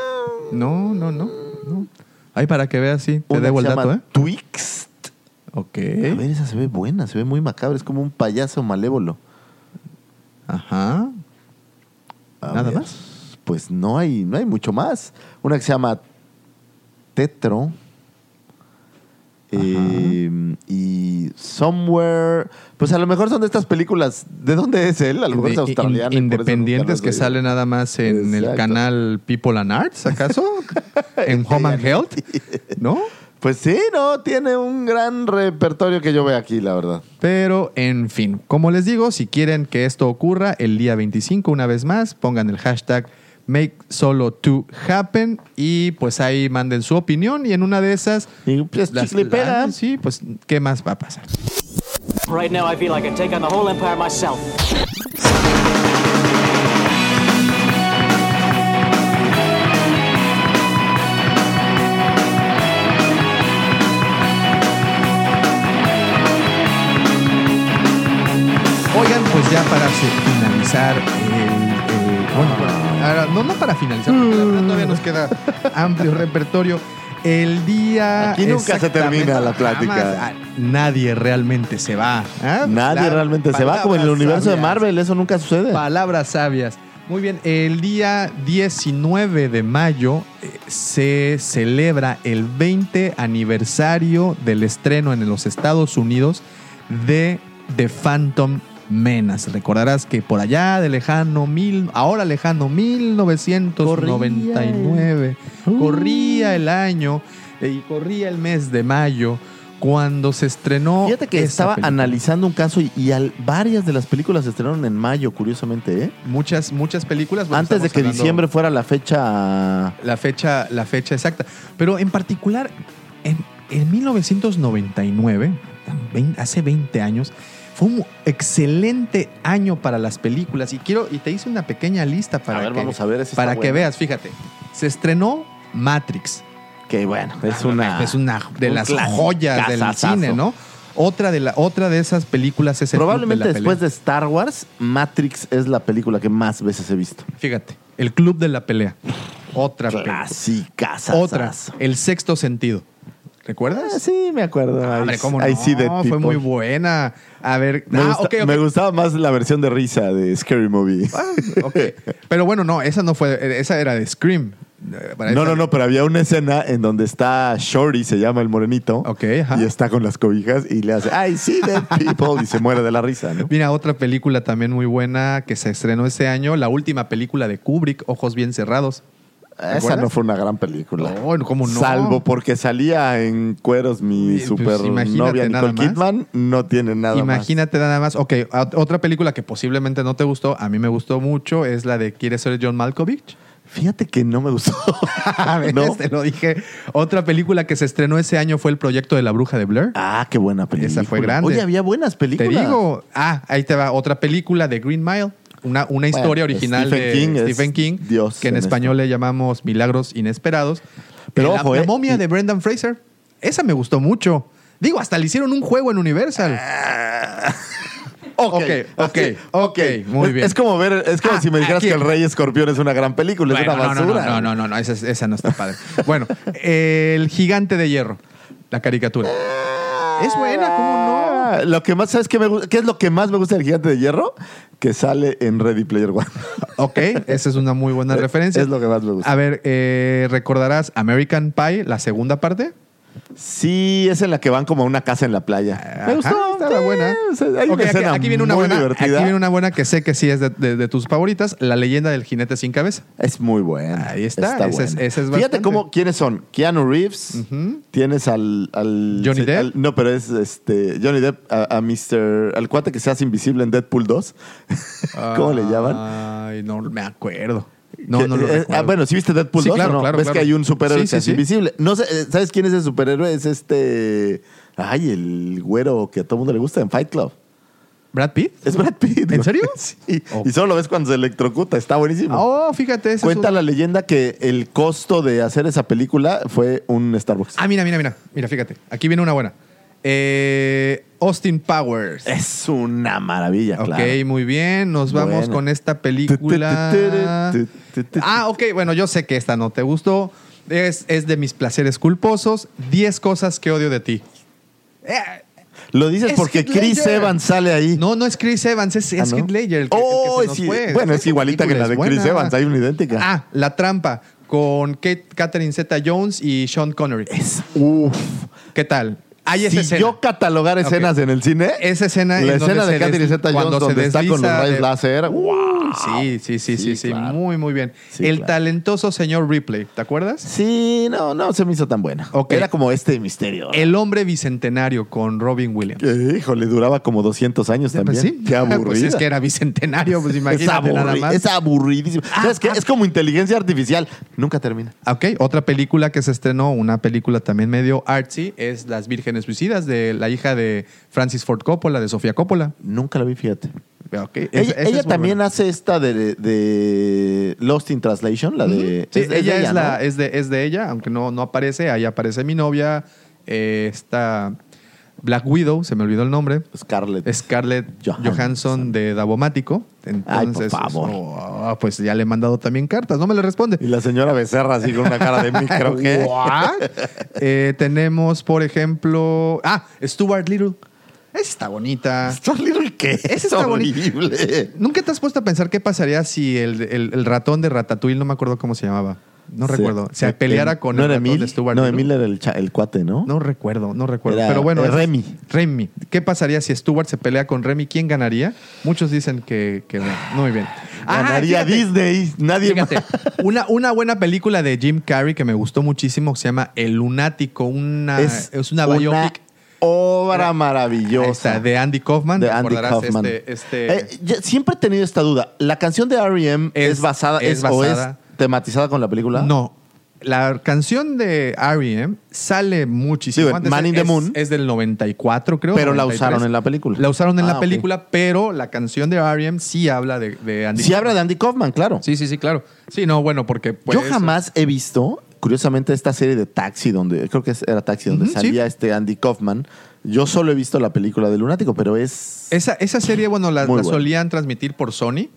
No, no, no. no. Ahí para que veas, sí. Te debo el dato, ¿eh? Twixt. Ok. A ver, esa se ve buena, se ve muy macabra, es como un payaso malévolo. Ajá. A ¿Nada ver, más? Pues no hay, no hay mucho más. Una que se llama Tetro. Eh, y Somewhere. Pues a lo mejor son de estas películas. ¿De dónde es él? A lo mejor es De- australiano. independientes que salen nada más en el canal People and Arts, ¿acaso? en Home and Health, ¿no? Pues sí, no, tiene un gran repertorio que yo veo aquí, la verdad. Pero, en fin, como les digo, si quieren que esto ocurra el día 25, una vez más, pongan el hashtag Make Solo to Happen y pues ahí manden su opinión y en una de esas... Y pues las- chicle y pega. la- Sí, pues, ¿qué más va a pasar? Right now, I feel I can take on the whole empire myself. Oigan, pues ya para finalizar el... bueno, ahora, no, no para finalizar, porque la verdad todavía nos queda amplio repertorio. El día... Aquí nunca se termina la plática. Nadie realmente se va. ¿ah? Nadie La- realmente se va como en el universo de. Marvel, eso nunca sucede. Palabras sabias. Muy bien, el día 19 de mayo eh, se celebra el 20 aniversario del estreno en los Estados Unidos de The Phantom Menace. Recordarás que por allá de lejano, mil, ahora lejano 1999, corría el año eh, y corría el mes de mayo cuando se estrenó. Fíjate que estaba película. analizando un caso y, y al- varias de las películas se estrenaron en mayo, curiosamente, ¿eh? Muchas, muchas películas. bueno, Antes de que hablando- diciembre fuera la fecha. La fecha, la fecha exacta. Pero en particular, en, en 1999, tan vein- hace 20 años, fue un excelente año para las películas. Y quiero, y te hice una pequeña lista para A ver, que, vamos a ver, para que buena. veas. Fíjate, se estrenó Matrix. Que bueno, es una. Es una de un las joyas del cine, ¿no? Otra de, la, otra de esas películas es el Club Probablemente de la después Pelea. de Star Wars, Matrix es la película que más veces he visto. Fíjate, el Club de la Pelea. Otra película. Clásica. Otra, El Sexto Sentido. ¿Recuerdas? Ah, sí, me acuerdo. Ah, I- hombre, ¿cómo I no? see dead Fue muy buena. A ver, Me, ah, gusta- me gustaba más la versión de risa de Scary Movie. Ah. Pero bueno, no, esa no fue, esa era de Scream. Para No, esa- no, no, pero había una escena en donde está Shorty, se llama el morenito, Ok, ajá. y está con las cobijas y le hace, I see dead people, y se muere de la risa, ¿no? Mira, otra película también muy buena que se estrenó ese año, la última película de Kubrick, Ojos Bien Cerrados. Esa no fue una gran película. No, ¿cómo no? Salvo porque salía en cueros mi Pues, super novia nada Nicole más. Kidman, no tiene nada Imagínate nada más. Ok, otra película que posiblemente no te gustó, a mí me gustó mucho, es la de ¿Quieres ser John Malkovich? más. Fíjate que no me gustó. ¿No? Te lo dije. Otra película que se estrenó ese año fue El proyecto de la bruja de Blair. Ah, qué buena película. Esa fue grande. Oye, había buenas Te películas. digo, ah, ahí te va otra película de Green Mile. Una, una historia original Stephen de King es Stephen King, Dios que en en español le llamamos Milagros Inesperados. Pero Eh, la, ojo, la eh, momia de Brendan Fraser, esa me gustó mucho. Digo, hasta le hicieron un juego en Universal. Ok, ok, ok, muy Es- bien. Es como ver, es como Ah, si me dijeras aquí- que El Rey Escorpión es una gran película, es Bueno, una no, no, basura. no, no, no, no, esa, esa no está padre. bueno, El Gigante de Hierro. La caricatura. Es buena, ¿cómo no? Ah, Lo que más, ¿sabes qué, me qué es lo que más me gusta del gigante de hierro? Que sale en Ready Player One. Ok, esa es una muy buena referencia. Es lo que más me gusta. A ver, eh, ¿recordarás American Pie, la segunda parte? Sí, es en la que van como a una casa en la playa. Me gustó. Ajá, estaba sí, buena. o sea, hay Ok, una aquí, viene una muy buena. divertida. Aquí viene una buena que sé que sí es de, de- de tus favoritas, La leyenda del jinete sin cabeza. Es muy buena. Ahí está, ese es- ese es Fíjate cómo, quiénes son. Keanu Reeves, tienes al, al- Johnny sí, Depp. al- no, pero es este Johnny Depp, a, a Mr. al cuate que se hace invisible en Deadpool 2. ¿Cómo le llaman? Ay, no me acuerdo. No, Que- no lo eh, recuerdo. ah, bueno, ¿sí viste Deadpool Sí, 2 claro, o no? claro, ¿Ves claro. que hay un superhéroe Sí, que sí, es invisible? No sé, eh, ¿sabes quién es el superhéroe? Es este... Ay, el güero que a todo mundo le gusta en Fight Club. ¿Brad Pitt? Es Brad Pitt. ¿En serio? Sí. Y solo lo ves cuando se electrocuta. Está buenísimo. Oh, fíjate. es Cuenta un- la leyenda que el costo de hacer esa película fue un Starbucks. Ah, mira, mira, mira. Mira, fíjate. Aquí viene una buena. Eh, Austin Powers. Es una maravilla, Ok, claro. muy bien. Nos vamos con esta película. Ah, ok. Bueno, yo sé que esta no te gustó. Es, es de mis placeres culposos. 10 cosas que odio de ti. Lo dices Es porque Heath Chris Ledger. Evans sale ahí. No, no es Chris Evans, es, es Ah, ¿no? Heath Ledger. el que- Oh, el que se sí. nos fue. Bueno, es igualita que la de Chris buena. Evans. Hay una idéntica. Ah, La Trampa con Kate, Catherine Zeta Jones y Sean Connery. Es, uf. ¿Qué tal? Hay esa si escena. yo catalogar escenas en el cine, Esa escena la escena de Catherine Zeta Jones se donde está con los rayos de- láser. ¡wow! Sí, sí, sí, sí, sí, claro. muy, muy bien. Sí, el claro. talentoso señor Ripley, ¿te acuerdas? Sí, no, no se me hizo tan buena. Ok. Era como este misterio. El hombre bicentenario con Robin Williams. Híjole, duraba como 200 años también. Pues sí. Qué aburrida. Pues es que era bicentenario, pues es, imagínate nada aburri- más. es aburridísimo. ¿Sabes qué? Es como inteligencia artificial. Nunca termina. Ok, otra película que se estrenó, una película también medio artsy, es Las Vírgenes Suicidas, de la hija de Francis Ford Coppola, de Sofía Coppola. Nunca la vi, fíjate. Ella, esa- esa ella es muy también buena. hace esta de, de Lost in Translation, la de... Sí, es de- es de ella, es, la, ¿no? es, de, es de ella, aunque no, no aparece. Ahí aparece mi novia, eh, esta Black Widow, se me olvidó el nombre. Scarlett. Scarlett Johansson. Johansson, de Davomático. Entonces, Ay, por favor. oh, pues ya le he mandado también cartas, no me le responde. Y la señora Becerra así con una cara de micro. Eh, tenemos, por ejemplo. Ah, Stuart Little. Esa está bonita. Stuart Little, ¿qué? Esa Es está bonita. horrible. ¿Nunca te has puesto a pensar qué pasaría si el, el- el ratón de Ratatouille, no me acuerdo cómo se llamaba? No Sí. recuerdo. Se Eh, peleara con ¿No el era Emil? de Stuart No, Little. Emil era el, cuate, ¿no? No recuerdo, no recuerdo. Era- Pero bueno, es- Remy. Remy. ¿Qué pasaría si Stuart se pelea con Remy? ¿Quién ganaría? Muchos dicen que, que Remy. Muy bien. Ah, Ganaría fíjate. Disney. Nadie Fíjate, más. una, una buena película de Jim Carrey que me gustó muchísimo se llama El Lunático. Una, es, una biopic. obra maravillosa. está, de Andy Kaufman. de ¿te Andy? Kaufman. Este, este- Eh, siempre he tenido esta duda. ¿La canción de R.E.M. es, Es- basada, es es, o es basada. Tematizada con la película? No. La canción de R.E.M. sale muchísimo Sí, antes. Man in es, the Moon. Es del 94, creo. Pero la 93. usaron en la película. La usaron en Ah, la ok. película, pero la canción de R.E.M. sí habla de, de Andy Sí habla de Andy Kaufman, claro. Sí, sí, sí, claro. Sí, no, bueno, porque... pues, Yo jamás he visto, curiosamente, esta serie de Taxi, donde creo que era Taxi, donde salía sí. este Andy Kaufman. Yo solo he visto la película de Lunático, pero es. Esa, esa serie, bueno, la, solían transmitir por Sony.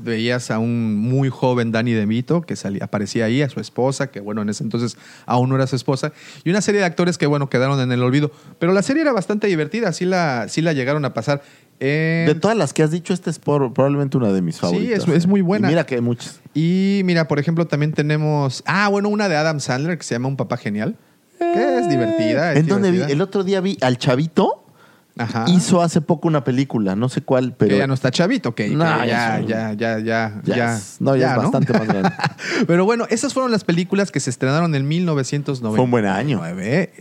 Veías a un muy joven Danny DeVito que salía, aparecía ahí, a su esposa, que bueno, en ese entonces aún no era su esposa, y una serie de actores que bueno, quedaron en el olvido. Pero la serie era bastante divertida, sí la, sí la llegaron a pasar. Eh, De todas las que has dicho, esta es por- probablemente una de mis favoritas. es- es muy buena. Y mira que hay muchas. y mira, por ejemplo, también tenemos. Ah, bueno, una de Adam Sandler que se llama Un Papá Genial. Que es divertida. es ¿En vi? divertida. El otro día vi al Chavito. Ajá. Hizo hace poco una película, no sé cuál, pero. que ya no está chavito, que, que No, ya, ya ya, ya, ya, Ya ya, es- no, ya es bastante más grande. Pero bueno, esas fueron las películas que se estrenaron en 1999. Fue un buen año.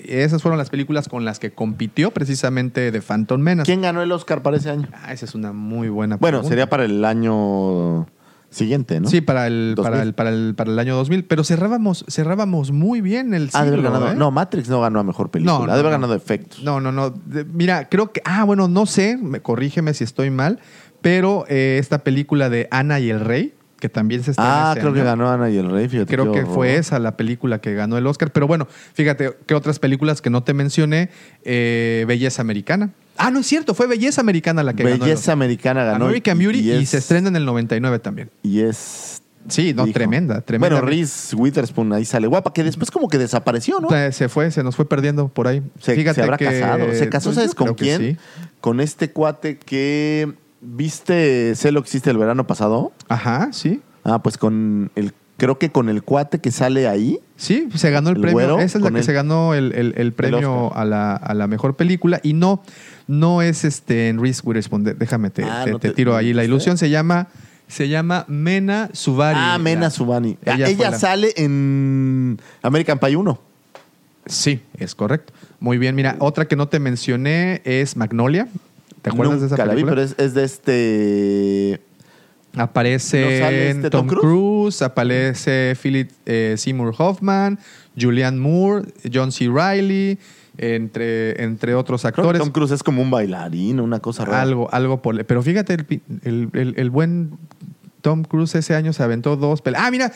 Esas fueron las películas con las que compitió precisamente de Phantom Menace. ¿Quién ganó el Oscar para ese año? Ah, esa es una muy buena Bueno, pregunta. sería para el año siguiente, ¿no? Sí, para el, 2000. para, el, para, el, para el año 2000. Pero cerrábamos, cerrábamos muy bien el Ah, de haber siglo, ganado. ¿eh? No, Matrix no ganó a mejor película. No, no, ha de haber no. ganado efectos. No, no, no. De- mira, creo que. Ah, bueno, no sé, me, corrígeme si estoy mal. Pero eh, esta película de Ana y el Rey, que también se estrena Ah, este creo que ganó Ana y el Rey, fíjate. Creo que fue esa la película que ganó el Oscar. Pero bueno, fíjate que otras películas que no te mencioné, eh, Belleza Americana. Ah, no es cierto, fue Belleza Americana la que ganó. el Belleza. Americana ganó. American Beauty y, es- se estrena en el 99 también. Y es Sí, no, tremenda, tremenda. Bueno, Reese Witherspoon ahí sale guapa, que después como que desapareció, ¿no? Se fue, se nos fue perdiendo por ahí. Se, Fíjate se habrá que- casado. ¿Se casó, pues, sabes con quién? sí. Con este cuate que viste Sé lo que hiciste el verano pasado. Ajá, sí. Ah, pues con el, creo que con el cuate que sale ahí. Sí, se ganó el, El premio. güero Esa es la que el- se ganó el, el- el premio a la, a la mejor película. Y no, no es este en Reese Witherspoon. De- Déjame, te, Ah, te- ¿no te te- tiro ahí la ilusión. Se llama, se llama Mena Subari. ah, Mena Subani. Ah, ella Ella, fue la- sale en American Pie 1. Sí, es correcto. Muy bien. Mira, otra que no te mencioné es Magnolia. ¿Te acuerdas de esa Nunca la vi, película? pero es, es de este... Aparece ¿No sale este Tom, Tom Cruise? aparece Philip eh, Seymour Hoffman, Julianne Moore, John C. Reilly, entre, entre otros Creo que actores. Tom Cruise es como un bailarín, una cosa rara. Algo, algo por. Pero fíjate, el, el- el- el buen Tom Cruise ese año se aventó dos pel- Ah, mira,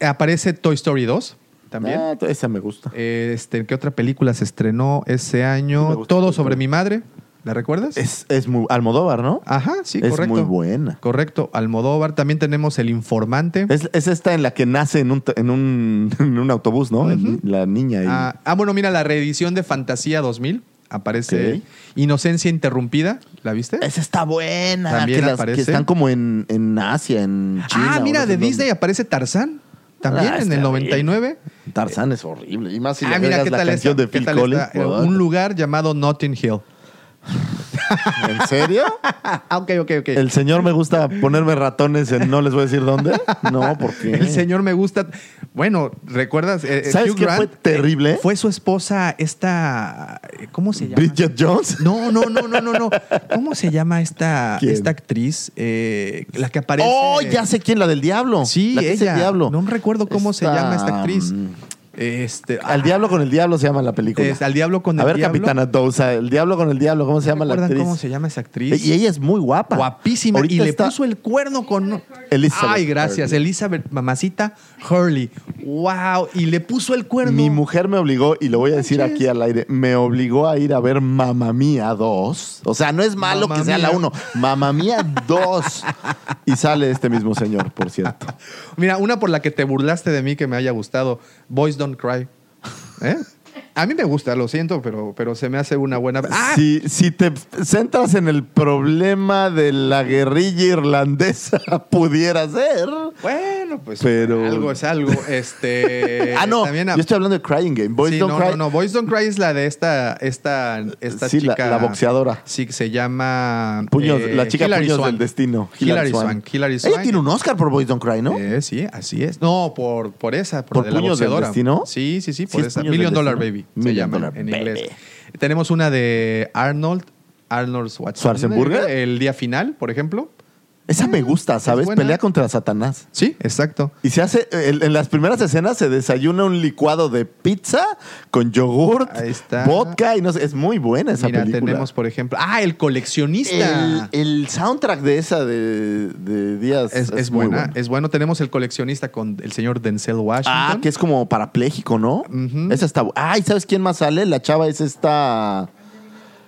aparece Toy Story 2 también. Ah, esa me gusta. Este, ¿Qué otra película se estrenó ese año? Todo sobre mi madre. ¿La recuerdas? Es, es muy... Almodóvar, ¿no? Ajá, sí, es correcto. muy buena. Correcto. Almodóvar. También tenemos El Informante. Es, es esta en la que nace en un, en un, en un autobús, ¿no? La niña ahí. Ah, ah, bueno, mira, la reedición de Fantasía 2000. Aparece. Inocencia Interrumpida. ¿La viste? Esa está buena. También que, las- aparece. que están como en, en Asia, en China. ah, mira, no sé de dónde. Disney aparece Tarzán. También Ah, en el bien. 99. Tarzán es horrible. Y más si le ah, mira, agregas ¿qué la tal canción esta? de ¿Qué Phil Collins. Un lugar llamado Notting Hill. ¿En serio? Ah, ok, ok, ok. El señor me gusta ponerme ratones en no les voy a decir dónde. No, porque El señor me gusta. Bueno, ¿recuerdas? Eh, eh, ¿Sabes Hugh qué fue Grant, terrible? eh, Fue su esposa, esta. ¿Cómo se llama? Bridget Jones. No, no, no, no, no, no. ¿Cómo se llama esta, ¿Quién? esta actriz? Eh, la que aparece. Oh, ya sé quién, la del diablo. Sí, la que hace ella. el diablo. No recuerdo cómo se Esta, llama esta actriz. mm, Este, Al ah, diablo con el diablo se llama la película. es Al diablo con a el ver, diablo. Capitana Dousa, el diablo con el diablo, ¿cómo se llama la ¿Recuerdan actriz? cómo se llama esa actriz? Y ella es muy guapa. Guapísima. Ahorita y le puso el cuerno con. Elizabeth Ay, gracias. Hurley. Elizabeth Mamacita Hurley. Wow. Y le puso el cuerno. Mi mujer me obligó, y lo voy a decir aquí al aire, me obligó a ir a ver Mamma Mía 2. O sea, no es malo Mamma que sea la Mía. 1. Mamma Mía 2. y sale este mismo señor, por cierto. Mira, una por la que te burlaste de mí que me haya gustado. Boys Don't Cry. ¿Eh? A mí me gusta, lo siento, pero, pero se me hace una buena. ¡Ah! Si, si te centras en el problema de la guerrilla irlandesa, pudiera ser. Bueno, pues Pero- algo es algo. Este, ah, no. también a- Yo estoy hablando de Crying Game. Boys Sí, Don't no, Cry. no, no. Boys Don't Cry es la de esta, esta, esta Sí, la- chica. la boxeadora. Sí, que se llama. Puños, eh, la chica Hilary Puños Swank. del Destino. Hilary Swank. Hilary Ella Swank. tiene un Oscar por Boys Don't Cry, ¿no? Eh, sí, así es. No, por, por esa, por, ¿Por de la Puños del boxeadora. Destino? Sí, sí, sí, Sí, por es esa. Del Million Dollar. Baby se llama en Baby. inglés. Tenemos una de Arnold, Arnold Schwarzenegger. ¿Schwarzenegger? El día final, por ejemplo. Esa me gusta, ¿sabes? buena. Pelea contra Satanás. Sí, exacto. Y se hace, el- en las primeras escenas se desayuna un licuado de pizza con yogurt, Ahí está. vodka y no sé, es muy buena esa Mira, película. tenemos, por ejemplo. Ah, el coleccionista. el, el soundtrack de esa de, de Díaz es, buena, bueno. es bueno. Tenemos el coleccionista con el señor Denzel Washington. Ah, que es como parapléjico, ¿no? Esa está bu- Ah, ¿y sabes quién más sale? La chava es esta...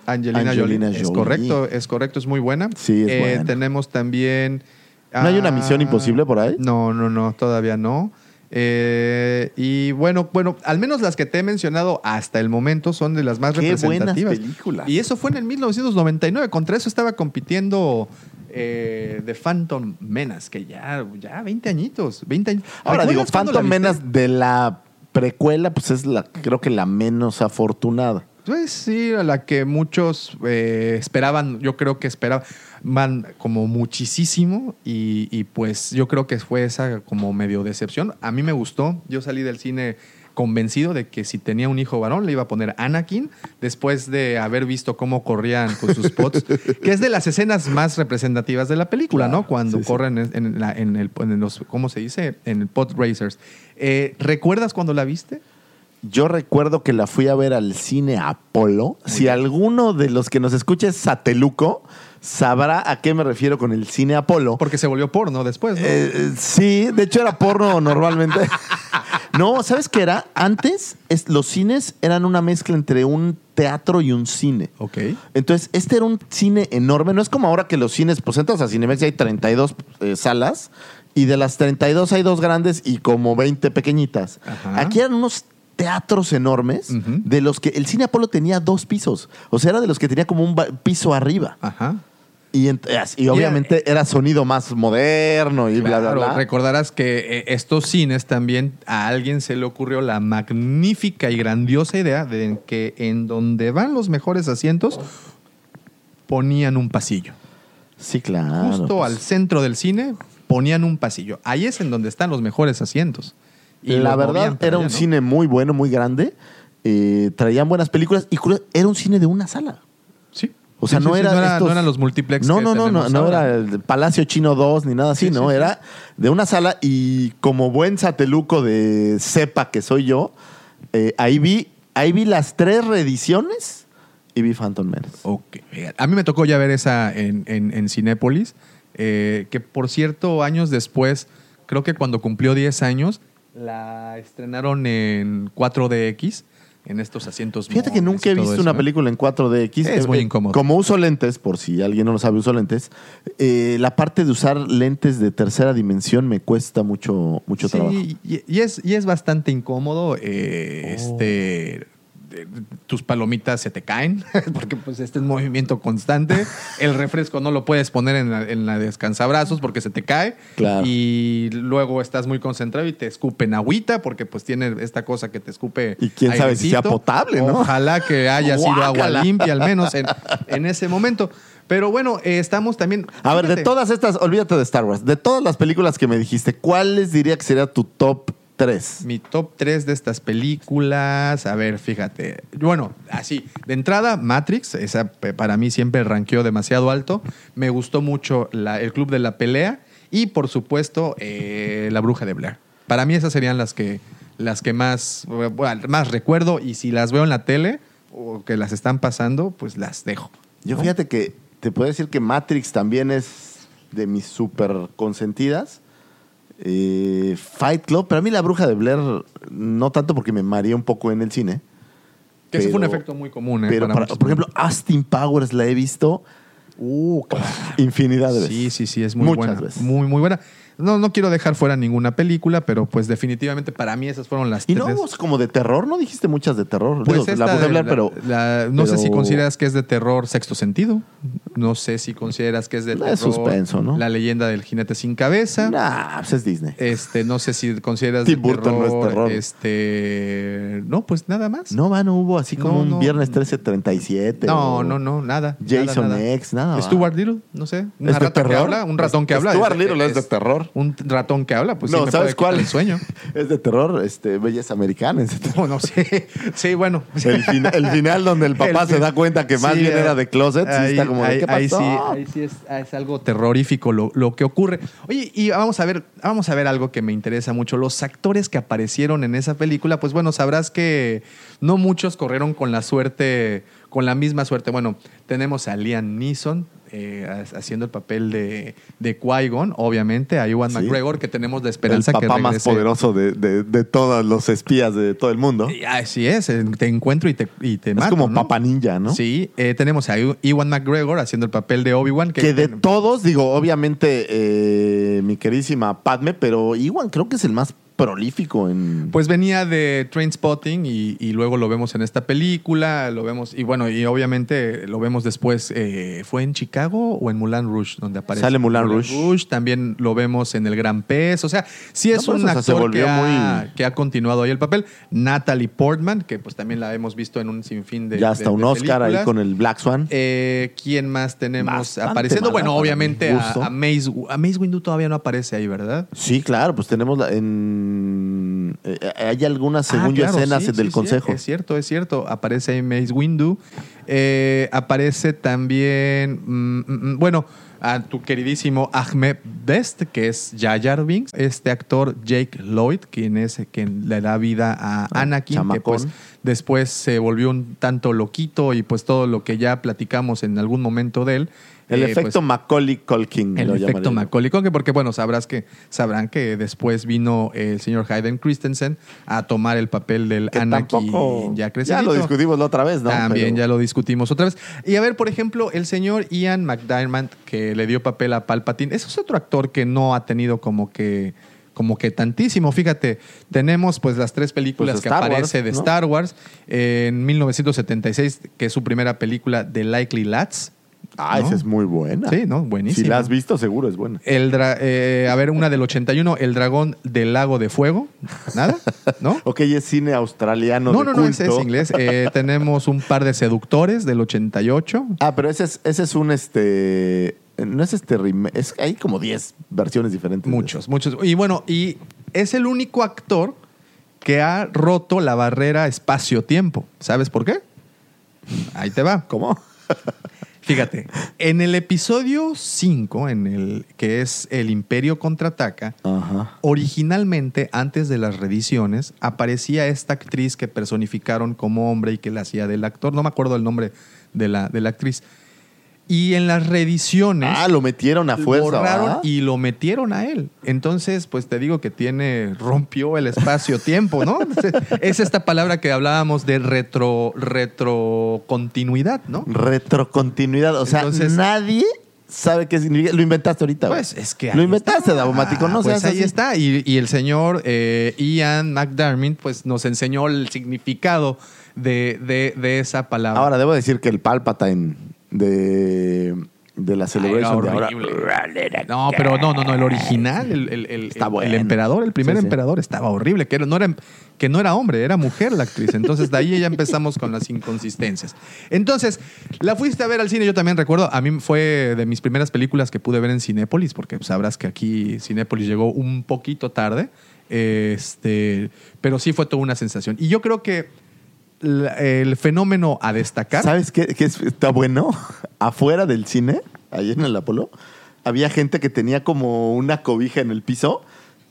Angelina, Angelina Jolie. Es correcto, es correcto, es muy buena. Sí, es Eh, buena. Tenemos también. ¿No hay una ah, misión imposible por ahí? No, no, no, todavía no. Eh, y bueno, bueno, al menos las que te he mencionado hasta el momento son de las más Qué buenas representativas. películas. Y eso fue en el 1999. Contra eso estaba compitiendo eh, The Phantom Menace, que ya, ya 20 añitos. 20 años. Ahora digo, ¿Recuerdas cuándo la Phantom? Menace de la precuela, pues es la, creo que la menos afortunada. Pues sí, a la que muchos eh, esperaban, yo creo que esperaban como muchísimo y, y pues yo creo que fue esa como medio decepción. A mí me gustó, yo salí del cine convencido de que si tenía un hijo varón le iba a poner Anakin después de haber visto cómo corrían con sus pots, que es de las escenas más representativas de la película, Claro, ¿no? Cuando sí, corren en, en la- en el, en los, ¿cómo se dice? En el pot racers. Eh, ¿Recuerdas cuando la viste? Yo recuerdo que la fui a ver al cine Apolo. Si alguno de los que nos escucha es sateluco, sabrá a qué me refiero con el cine Apolo. Porque se volvió porno después, ¿no? Eh, eh, sí, de hecho era porno normalmente. No, ¿sabes qué era? Antes es- los cines eran una mezcla entre un teatro y un cine. Ok. Entonces, este era un cine enorme. No es como ahora que los cines, pues entras a Cinemex y hay 32 eh, salas. Y de las 32 hay dos grandes y como 20 pequeñitas. Ajá. Aquí eran unos teatros enormes de los que el cine Apolo tenía dos pisos. O sea, era de los que tenía como un piso arriba. Ajá. Y, ent- y obviamente era sonido más moderno y bla, bla, Claro, bla. recordarás que eh, estos cines también a alguien se le ocurrió la magnífica y grandiosa idea de que en donde van los mejores asientos ponían un pasillo. Sí, claro. Justo pues. al centro del cine ponían un pasillo. Ahí es en donde están los mejores asientos. Y la verdad era un ¿no? cine muy bueno, muy grande. Eh, traían buenas películas y era un cine de una sala. Sí. O sea, Sí, no, sí, era no era- estos- no eran los multiplex No, que no, no, no, no era el Palacio Chino 2 ni nada así, Sí, ¿no? Era de una sala y como buen sateluco de cepa que soy yo, eh, ahí vi ahí vi las tres reediciones y vi Phantom Menace. Ok. A mí me tocó ya ver esa en, en, en Cinépolis, eh, que por cierto, años después, creo que cuando cumplió 10 años, la estrenaron en 4DX, en estos asientos. Fíjate que nunca he visto eso, una ¿no? película en 4DX. Es Eh, muy incómodo. Como uso lentes, por si alguien no lo sabe, uso lentes, eh, la parte de usar lentes de tercera dimensión me cuesta mucho, mucho Sí, trabajo. y, y es, y es bastante incómodo. eh, Este. Tus palomitas se te caen porque pues este es movimiento constante. El refresco no lo puedes poner en la, en la descansabrazos porque se te cae. Claro. y luego estás muy concentrado y te escupen agüita porque pues tiene esta cosa que te escupe Y quién sabe si sea potable, ¿no? ojalá que haya sido agua limpia al menos en, en ese momento. Pero bueno eh, estamos también A ver, de todas estas, olvídate de Star Wars, de todas las películas que me dijiste, ¿cuáles diría que sería tu top 3? Mi top 3 de estas películas. A ver, fíjate. Bueno, así. De entrada, Matrix. Esa para mí siempre ranqueó demasiado alto. Me gustó mucho la- el Club de la Pelea. Y por supuesto, eh, La Bruja de Blair. Para mí esas serían las que, las que más, bueno, más recuerdo. Y si las veo en la tele o que las están pasando, pues las dejo. Yo ¿no? fíjate que te puedo decir que Matrix también es de mis súper consentidas. Eh, Fight Club, pero a mí la bruja de Blair no tanto porque me mareé un poco en el cine. Que ese fue un efecto muy común. ¿eh? Pero, para para- por ejemplo, Austin Powers la he visto infinidad de veces. Sí, sí, sí, es muy Muchas buena. veces. Muy, muy buena. No, no quiero dejar fuera ninguna película, pero pues definitivamente para mí esas fueron las Y no vamos como de terror, ¿no? Dijiste muchas de terror. Pues Digo, esta la la- pero. la- no sé si consideras que es de terror sexto sentido. No sé si consideras que es de Es terror. suspenso, ¿no? La leyenda del jinete sin cabeza. Nah, pues es Disney. Este, no sé si consideras Tim Burton no es terror, terror. Este, no, pues nada más. No, va, no hubo así como No, un no. viernes 1337. No, o no, no, nada. Jason nada, nada. X, nada. Stuart Little, no sé. Una ¿Es de rata que terror? habla, un ratón que habla. Stuart Little es de terror. Un ratón que habla, pues sí no, me ¿sabes puede cuál? el sueño. Es de terror, este, Belleza Americana. es de terror. No, no sé. Sí, bueno. El, fin- el final donde el papá El se da cuenta que más Sí, bien era de closet, sí ahí- está como ahí- ¿qué pasó? Ahí sí, ahí sí es, es algo terrorífico lo, lo que ocurre. Oye, y vamos a ver, vamos a ver algo que me interesa mucho. Los actores que aparecieron en esa película, pues bueno, sabrás que no muchos corrieron con la suerte, con la misma suerte. Bueno, tenemos a Liam Neeson. Eh, ha- haciendo el papel de, de Qui-Gon, obviamente, a Ewan Sí. McGregor, que tenemos la el esperanza que papá más poderoso de, de- de todos los espías de todo el mundo. Y Así es, te encuentro y te, y te es mato, como ¿no? Papa Ninja, ¿no? Sí, eh, tenemos a Ewan McGregor haciendo el papel de Obi-Wan. Que, Que de todos, digo, obviamente eh, mi queridísima Padme, pero Iwan creo que es el más prolífico en... Pues venía de Trainspotting y, y luego lo vemos en esta película, lo vemos, y bueno, y obviamente lo vemos después, eh, ¿fue en Chicago o en Mulan Rouge donde aparece? Sale Moulin Rouge. También lo vemos en El Gran Pez, o sea, sí es No, por un eso, o sea, se actor que ha, muy- que ha continuado ahí el papel. Natalie Portman, que pues también la hemos visto en un sinfín de ya hasta de- un de Oscar ahí con el Black Swan. Eh, ¿Quién más tenemos Bastante apareciendo? Bueno, obviamente a, a Mace, a Mace Windu todavía no aparece ahí, ¿verdad? Sí, claro, pues tenemos la- en... eh, hay algunas, según Ah, yo, claro, escenas sí, del sí, sí, consejo. es cierto, es cierto. Aparece ahí Mace Windu. Eh, aparece también, mm, mm, mm, bueno, a tu queridísimo Ahmed Best, que es Jar Binks. Este actor Jake Lloyd, quien es quien le da vida a Anakin, que pues después se volvió un tanto loquito y pues todo lo que ya platicamos en algún momento de él. El eh, efecto pues, Macaulay Culkin. el lo efecto. Macaulay Culkin, porque bueno, sabrás que, sabrán que después vino el señor Hayden Christensen a tomar el papel del Que Anakin ya Ya lo discutimos la otra vez, ¿no? También Pero- ya lo discutimos otra vez. Y a ver, por ejemplo, el señor Ian McDiarmid, que le dio papel a Palpatine, ese es otro actor que no ha tenido como que como que tantísimo. Fíjate, tenemos pues las tres películas Pues que Wars, aparece de ¿no? Star Wars. En 1976, que es su primera película, The Likely Lads. Ah, ¿no? esa es muy buena. Sí, ¿no? Buenísimo. Si la has visto, seguro es buena. El dra- eh, a ver, una del 81, El dragón del lago de fuego. ¿Nada? ¿No? Ok, es cine australiano. No, de no, no, ese es culto. inglés. Eh, tenemos un par de seductores del 88. Ah, pero ese es, ese es un este. No es este remake. Es, hay como 10 versiones diferentes. Muchos, muchos. Y bueno, y es el único actor que ha roto la barrera espacio-tiempo. ¿Sabes por qué? Ahí te va. ¿Cómo? Fíjate, en el episodio 5, en el que es El Imperio contraataca, Ajá. originalmente, antes de las reediciones, aparecía esta actriz que personificaron como hombre y que la hacía del actor. No me acuerdo el nombre de la, de la actriz. Y en las reediciones. Ah, lo metieron a fuerza. borraron ¿verdad? y lo metieron a él. Entonces, pues te digo que tiene, rompió el espacio-tiempo, ¿no? es esta palabra que hablábamos de retro, retrocontinuidad, ¿no? Retrocontinuidad. O sea, Entonces- nadie sabe qué significa. Lo inventaste ahorita. güey. Pues es que Lo inventaste. Davomático. No pues seas ahí así. está. Y, y el señor eh, Ian McDermott pues nos enseñó el significado de, de- de esa palabra. Ahora, debo decir que el Palpatine de, de la Celebration de ahora. No, pero no, no, no, el original, el, el- el- Está el- bueno. el emperador, el primer Sí, sí. emperador estaba horrible, que no, era, que no era hombre, era mujer la actriz. Entonces de ahí ya empezamos con las inconsistencias. Entonces, la fuiste a ver al cine, yo también recuerdo, a mí fue de mis primeras películas que pude ver en Cinépolis, porque sabrás que aquí Cinépolis llegó un poquito tarde, este, pero sí fue toda una sensación. Y yo creo que el fenómeno a destacar... ¿Sabes qué, qué es- está bueno? Afuera del cine, ahí en el Apolo, había gente que tenía como una cobija en el piso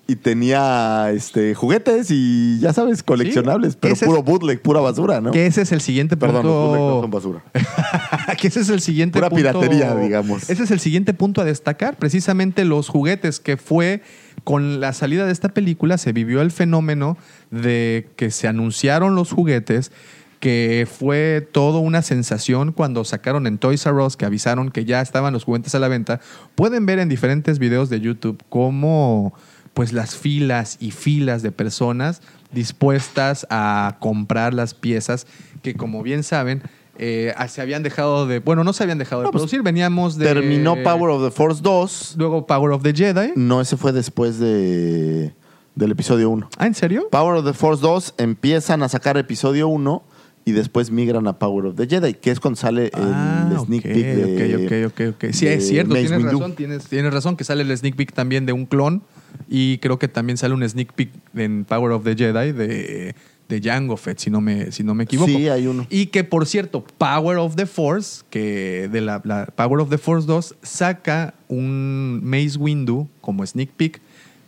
y tenía este juguetes y ya sabes, coleccionables, pero ese es- puro bootleg, pura basura, ¿no? Que ese es el siguiente Perdón, los bootleg no punto. son basura. que ese es el siguiente Pura punto. piratería, digamos. Ese es el siguiente punto a destacar. Precisamente los juguetes que fue con la salida de esta película se vivió el fenómeno de que se anunciaron los juguetes que fue toda una sensación cuando sacaron en Toys R Us que avisaron que ya estaban los juguetes a la venta. Pueden ver en diferentes videos de YouTube cómo pues las filas y filas de personas dispuestas a comprar las piezas que como bien saben eh, se habían dejado de, bueno, no se habían dejado de pues, producir, veníamos de... Terminó Power of the Force 2. Luego Power of the Jedi. No, ese fue después de, del episodio 1. Ah, ¿en serio? Power of the Force 2 empiezan a sacar episodio 1 y después migran a Power of the Jedi, que es cuando sale Ah, el sneak ok, peek de, ok, ok, ok, ok. Sí, es cierto, Mace tienes Windu. razón, tienes, tienes razón que sale el sneak peek también de un clon y creo que también sale un sneak peek en Power of the Jedi de, de Jango Fett, si no me, si no me equivoco. Sí, hay uno. Y que, por cierto, Power of the Force, que de la, la Power of the Force 2, saca un Mace Windu como sneak peek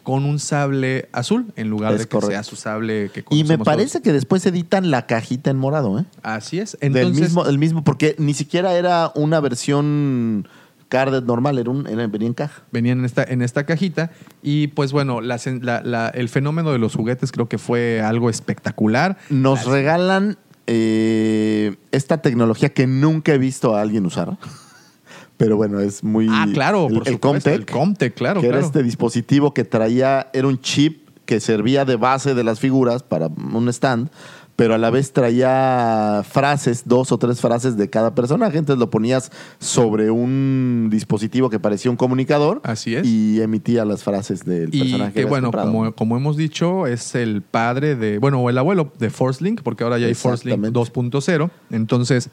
con un sable azul en lugar Es de que correcto. sea su sable que Y me parece que después editan la cajita en morado, ¿eh? Así es. Del Entonces, mismo, el mismo, porque ni siquiera era una versión carded normal, era un, era- venía en caja. venían en esta, en esta cajita. Y pues bueno, la sen- la- la- el fenómeno de los juguetes creo que fue algo espectacular. Nos regalan eh, esta tecnología que nunca he visto a alguien usar. Pero bueno, es muy. Ah, claro, el, por el supuesto, Comtech, el Comtech, claro, Que era claro. este dispositivo que traía, era un chip que servía de base de las figuras para un stand, pero a la vez traía frases, dos o tres frases de cada personaje. Entonces lo ponías sobre un dispositivo que parecía un comunicador. Así es. Y emitía las frases del Y personaje. que bueno, como, como hemos dicho, es el padre de, bueno, o el abuelo de Force Link, porque ahora ya hay Force Link Exactamente. 2.0. Entonces,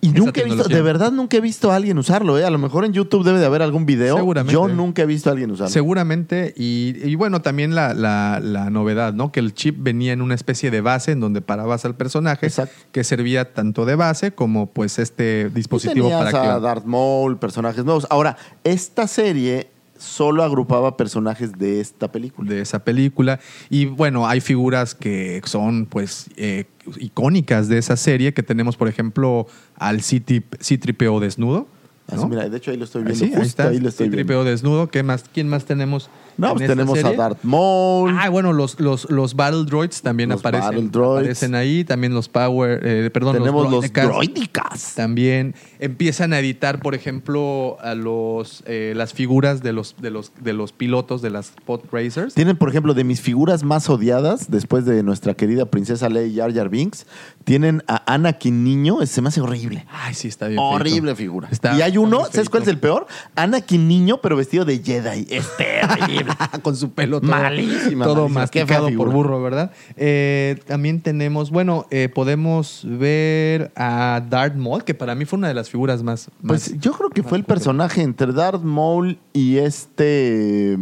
Y esa nunca he visto, tecnología- de verdad nunca he visto a alguien usarlo, ¿eh? A lo mejor en YouTube debe de haber algún video. Seguramente. Yo nunca he visto a alguien usarlo. Seguramente, y, y bueno, también la, la- la novedad, ¿no? Que el chip venía en una especie de base en donde parabas al personaje, Exacto. que servía tanto de base como pues este dispositivo para a que... Darth Maul, personajes nuevos. Ahora, esta serie solo agrupaba personajes de esta película. de esa película. Y bueno, hay figuras que son pues eh, icónicas de esa serie, que tenemos por ejemplo al C-Tripeo desnudo. Así, ¿no? mira, de hecho ahí lo estoy Ah, viendo. sí, ahí justo está. ahí lo estoy C-3PO viendo. desnudo. ¿Qué más? ¿Quién más tenemos? No, pues tenemos a? Darth Maul. Ah, bueno, los, los, los Battle Droids también Los aparecen, Battle Droids. aparecen ahí. También los Power, eh, perdón, tenemos los, Droidicas. droidicas. También empiezan a editar, por ejemplo, a los eh, las figuras de los, de los de los pilotos de las pod racers. Tienen, por ejemplo, de mis figuras más odiadas, después de nuestra querida princesa Leia y Jar Jar Binks, tienen a Anakin niño. Se me hace horrible. Ay, sí, está bien. Horrible feito. figura. Está y hay uno, ¿sabes cuál es el peor? Anakin niño, pero vestido de Jedi. Es terrible. Con su pelo todo, Malísima, todo malísima. Qué por burro, ¿verdad? Eh, también tenemos, bueno, eh, podemos ver a Darth Maul, que para mí fue una de las figuras más... Pues más- yo creo que fue el personaje entre Darth Maul y este.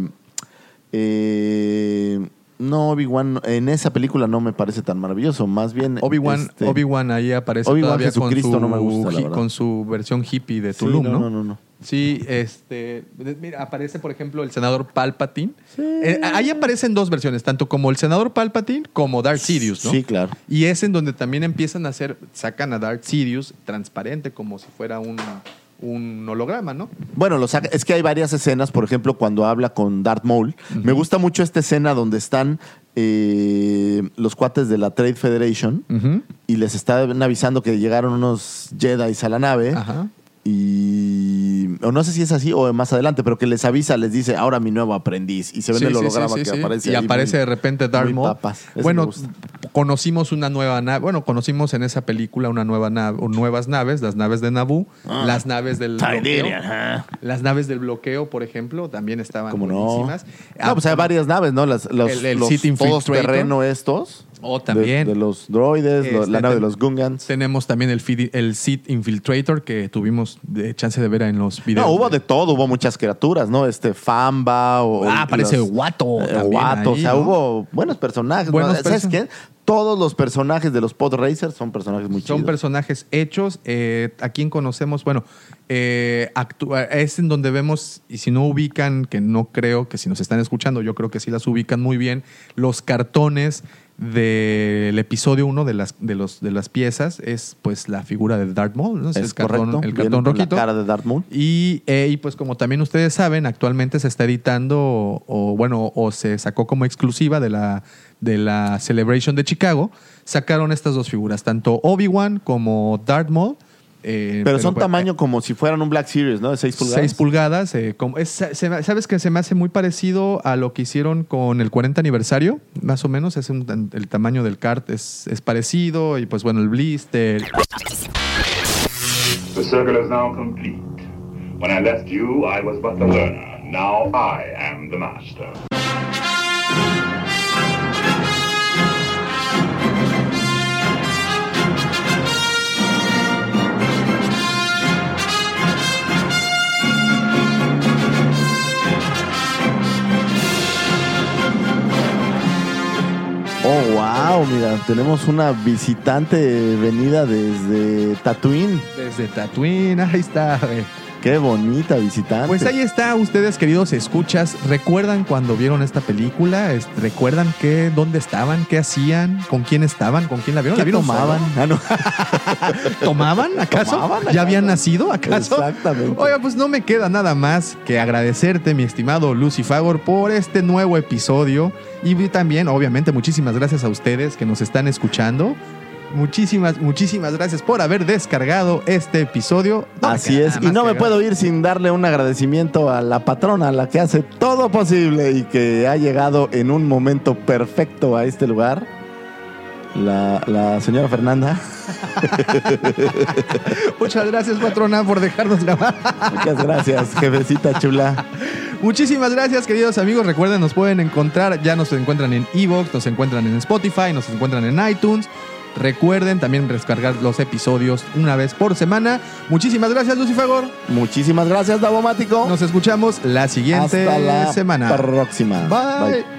eh, no, Obi-Wan. En esa película no me parece tan maravilloso. Más bien. Obi-Wan este, Obi-Wan ahí aparece Obi-Wan todavía con su, no me gusta, con su versión hippie de sí, Tulum, no, ¿no? no, no, no. Sí, este, mira, aparece por ejemplo el senador Palpatine. Eh, ahí aparecen dos versiones, tanto como el senador Palpatine como Darth Sidious, ¿no? Sí, claro. Y es en donde también empiezan a hacer, sacan a Darth Sidious transparente como si fuera un, un holograma, ¿no? Bueno, lo saca- es que hay varias escenas, por ejemplo, cuando habla con Darth Maul. Me gusta mucho esta escena donde están eh, los cuates de la Trade Federation y les están avisando que llegaron unos Jedi a la nave. Ajá. Y o no sé si es así o más adelante, pero que les avisa, les dice, ahora mi nuevo aprendiz. Y se ve Sí, el holograma sí, sí, que aparece Y ahí aparece muy- de repente Darth Maul. Bueno, conocimos una nueva nave. Bueno, conocimos en esa película una nueva nave, o nuevas naves, las naves de Naboo, Ah. las naves del bloqueo. Las naves del bloqueo, por ejemplo, también estaban ¿Cómo no? No, pues hay varias naves, ¿no? Las, los, El- el los todoterreno estos. Oh, también. De, de los droides, Este, la nave de los Gungans. Tenemos también el, el Sith Infiltrator que tuvimos de chance de ver en los videos. No, hubo de todo, hubo muchas criaturas, ¿no? Este Famba o. Ah, aparece los- Watto eh, ahí, o sea, ¿no? hubo buenos personajes. Buenos ¿no? ¿Sabes qué? Todos los personajes de los Pod Racers son personajes muy Son chidos. personajes hechos. eh, ¿A quién conocemos? Bueno, eh, es en donde vemos, y si no ubican, que no creo que si nos están escuchando, yo creo que sí las ubican muy bien, los cartones del episodio 1 de las, de, los, de las piezas es pues la figura de Darth Maul, ¿no? Es el cartón, correcto. el Viene cartón con rojito. La cara de Darth Maul. Y, eh, y, pues como también ustedes saben, actualmente se está editando, o, o, bueno, o se sacó como exclusiva de la, de la Celebration de Chicago, sacaron estas dos figuras, tanto Obi-Wan como Darth Maul. Eh, Pero son bueno, tamaño como si fueran un Black Series, ¿no? De 6 pulgadas. 6 pulgadas. eh, como- es- se ¿Sabes que se me hace muy parecido a lo que hicieron con el 40 aniversario? Más o menos, es un- el tamaño del kart es, es parecido y pues bueno, el blister. The circle is now complete. When I left you, I was but the learner. Now I am the master. Oh, wow, mira, tenemos una visitante venida desde Tatooine. Desde Tatooine, ahí está. eh. Qué bonita visitante. Pues ahí está, ustedes queridos escuchas, ¿recuerdan cuando vieron esta película? ¿Recuerdan qué, dónde estaban, qué hacían, con quién estaban, con quién la vieron? ¿Qué ¿La vieron tomaban? Ah, no. ¿Tomaban acaso? ¿Tomaban ¿Ya habían nacido acaso? Exactamente. Oiga, pues no me queda nada más que agradecerte, mi estimado Lucifagor, por este nuevo episodio. Y también, obviamente, muchísimas gracias a ustedes que nos están escuchando. Muchísimas, muchísimas gracias por haber descargado este episodio. No Así es, y no me puedo ir sin darle un agradecimiento a la patrona, la que hace todo posible y que ha llegado en un momento perfecto a este lugar. La, la señora Fernanda. Muchas gracias, patrona, por dejarnos grabar. Muchas gracias, jefecita chula. Muchísimas gracias, queridos amigos. Recuerden, nos pueden encontrar, ya nos encuentran en Evox, nos encuentran en Spotify, nos encuentran en iTunes. Recuerden también descargar los episodios una vez por semana. Muchísimas gracias, Lucifagor. Muchísimas gracias, Davomático. Nos escuchamos la siguiente Hasta la semana. próxima. Bye.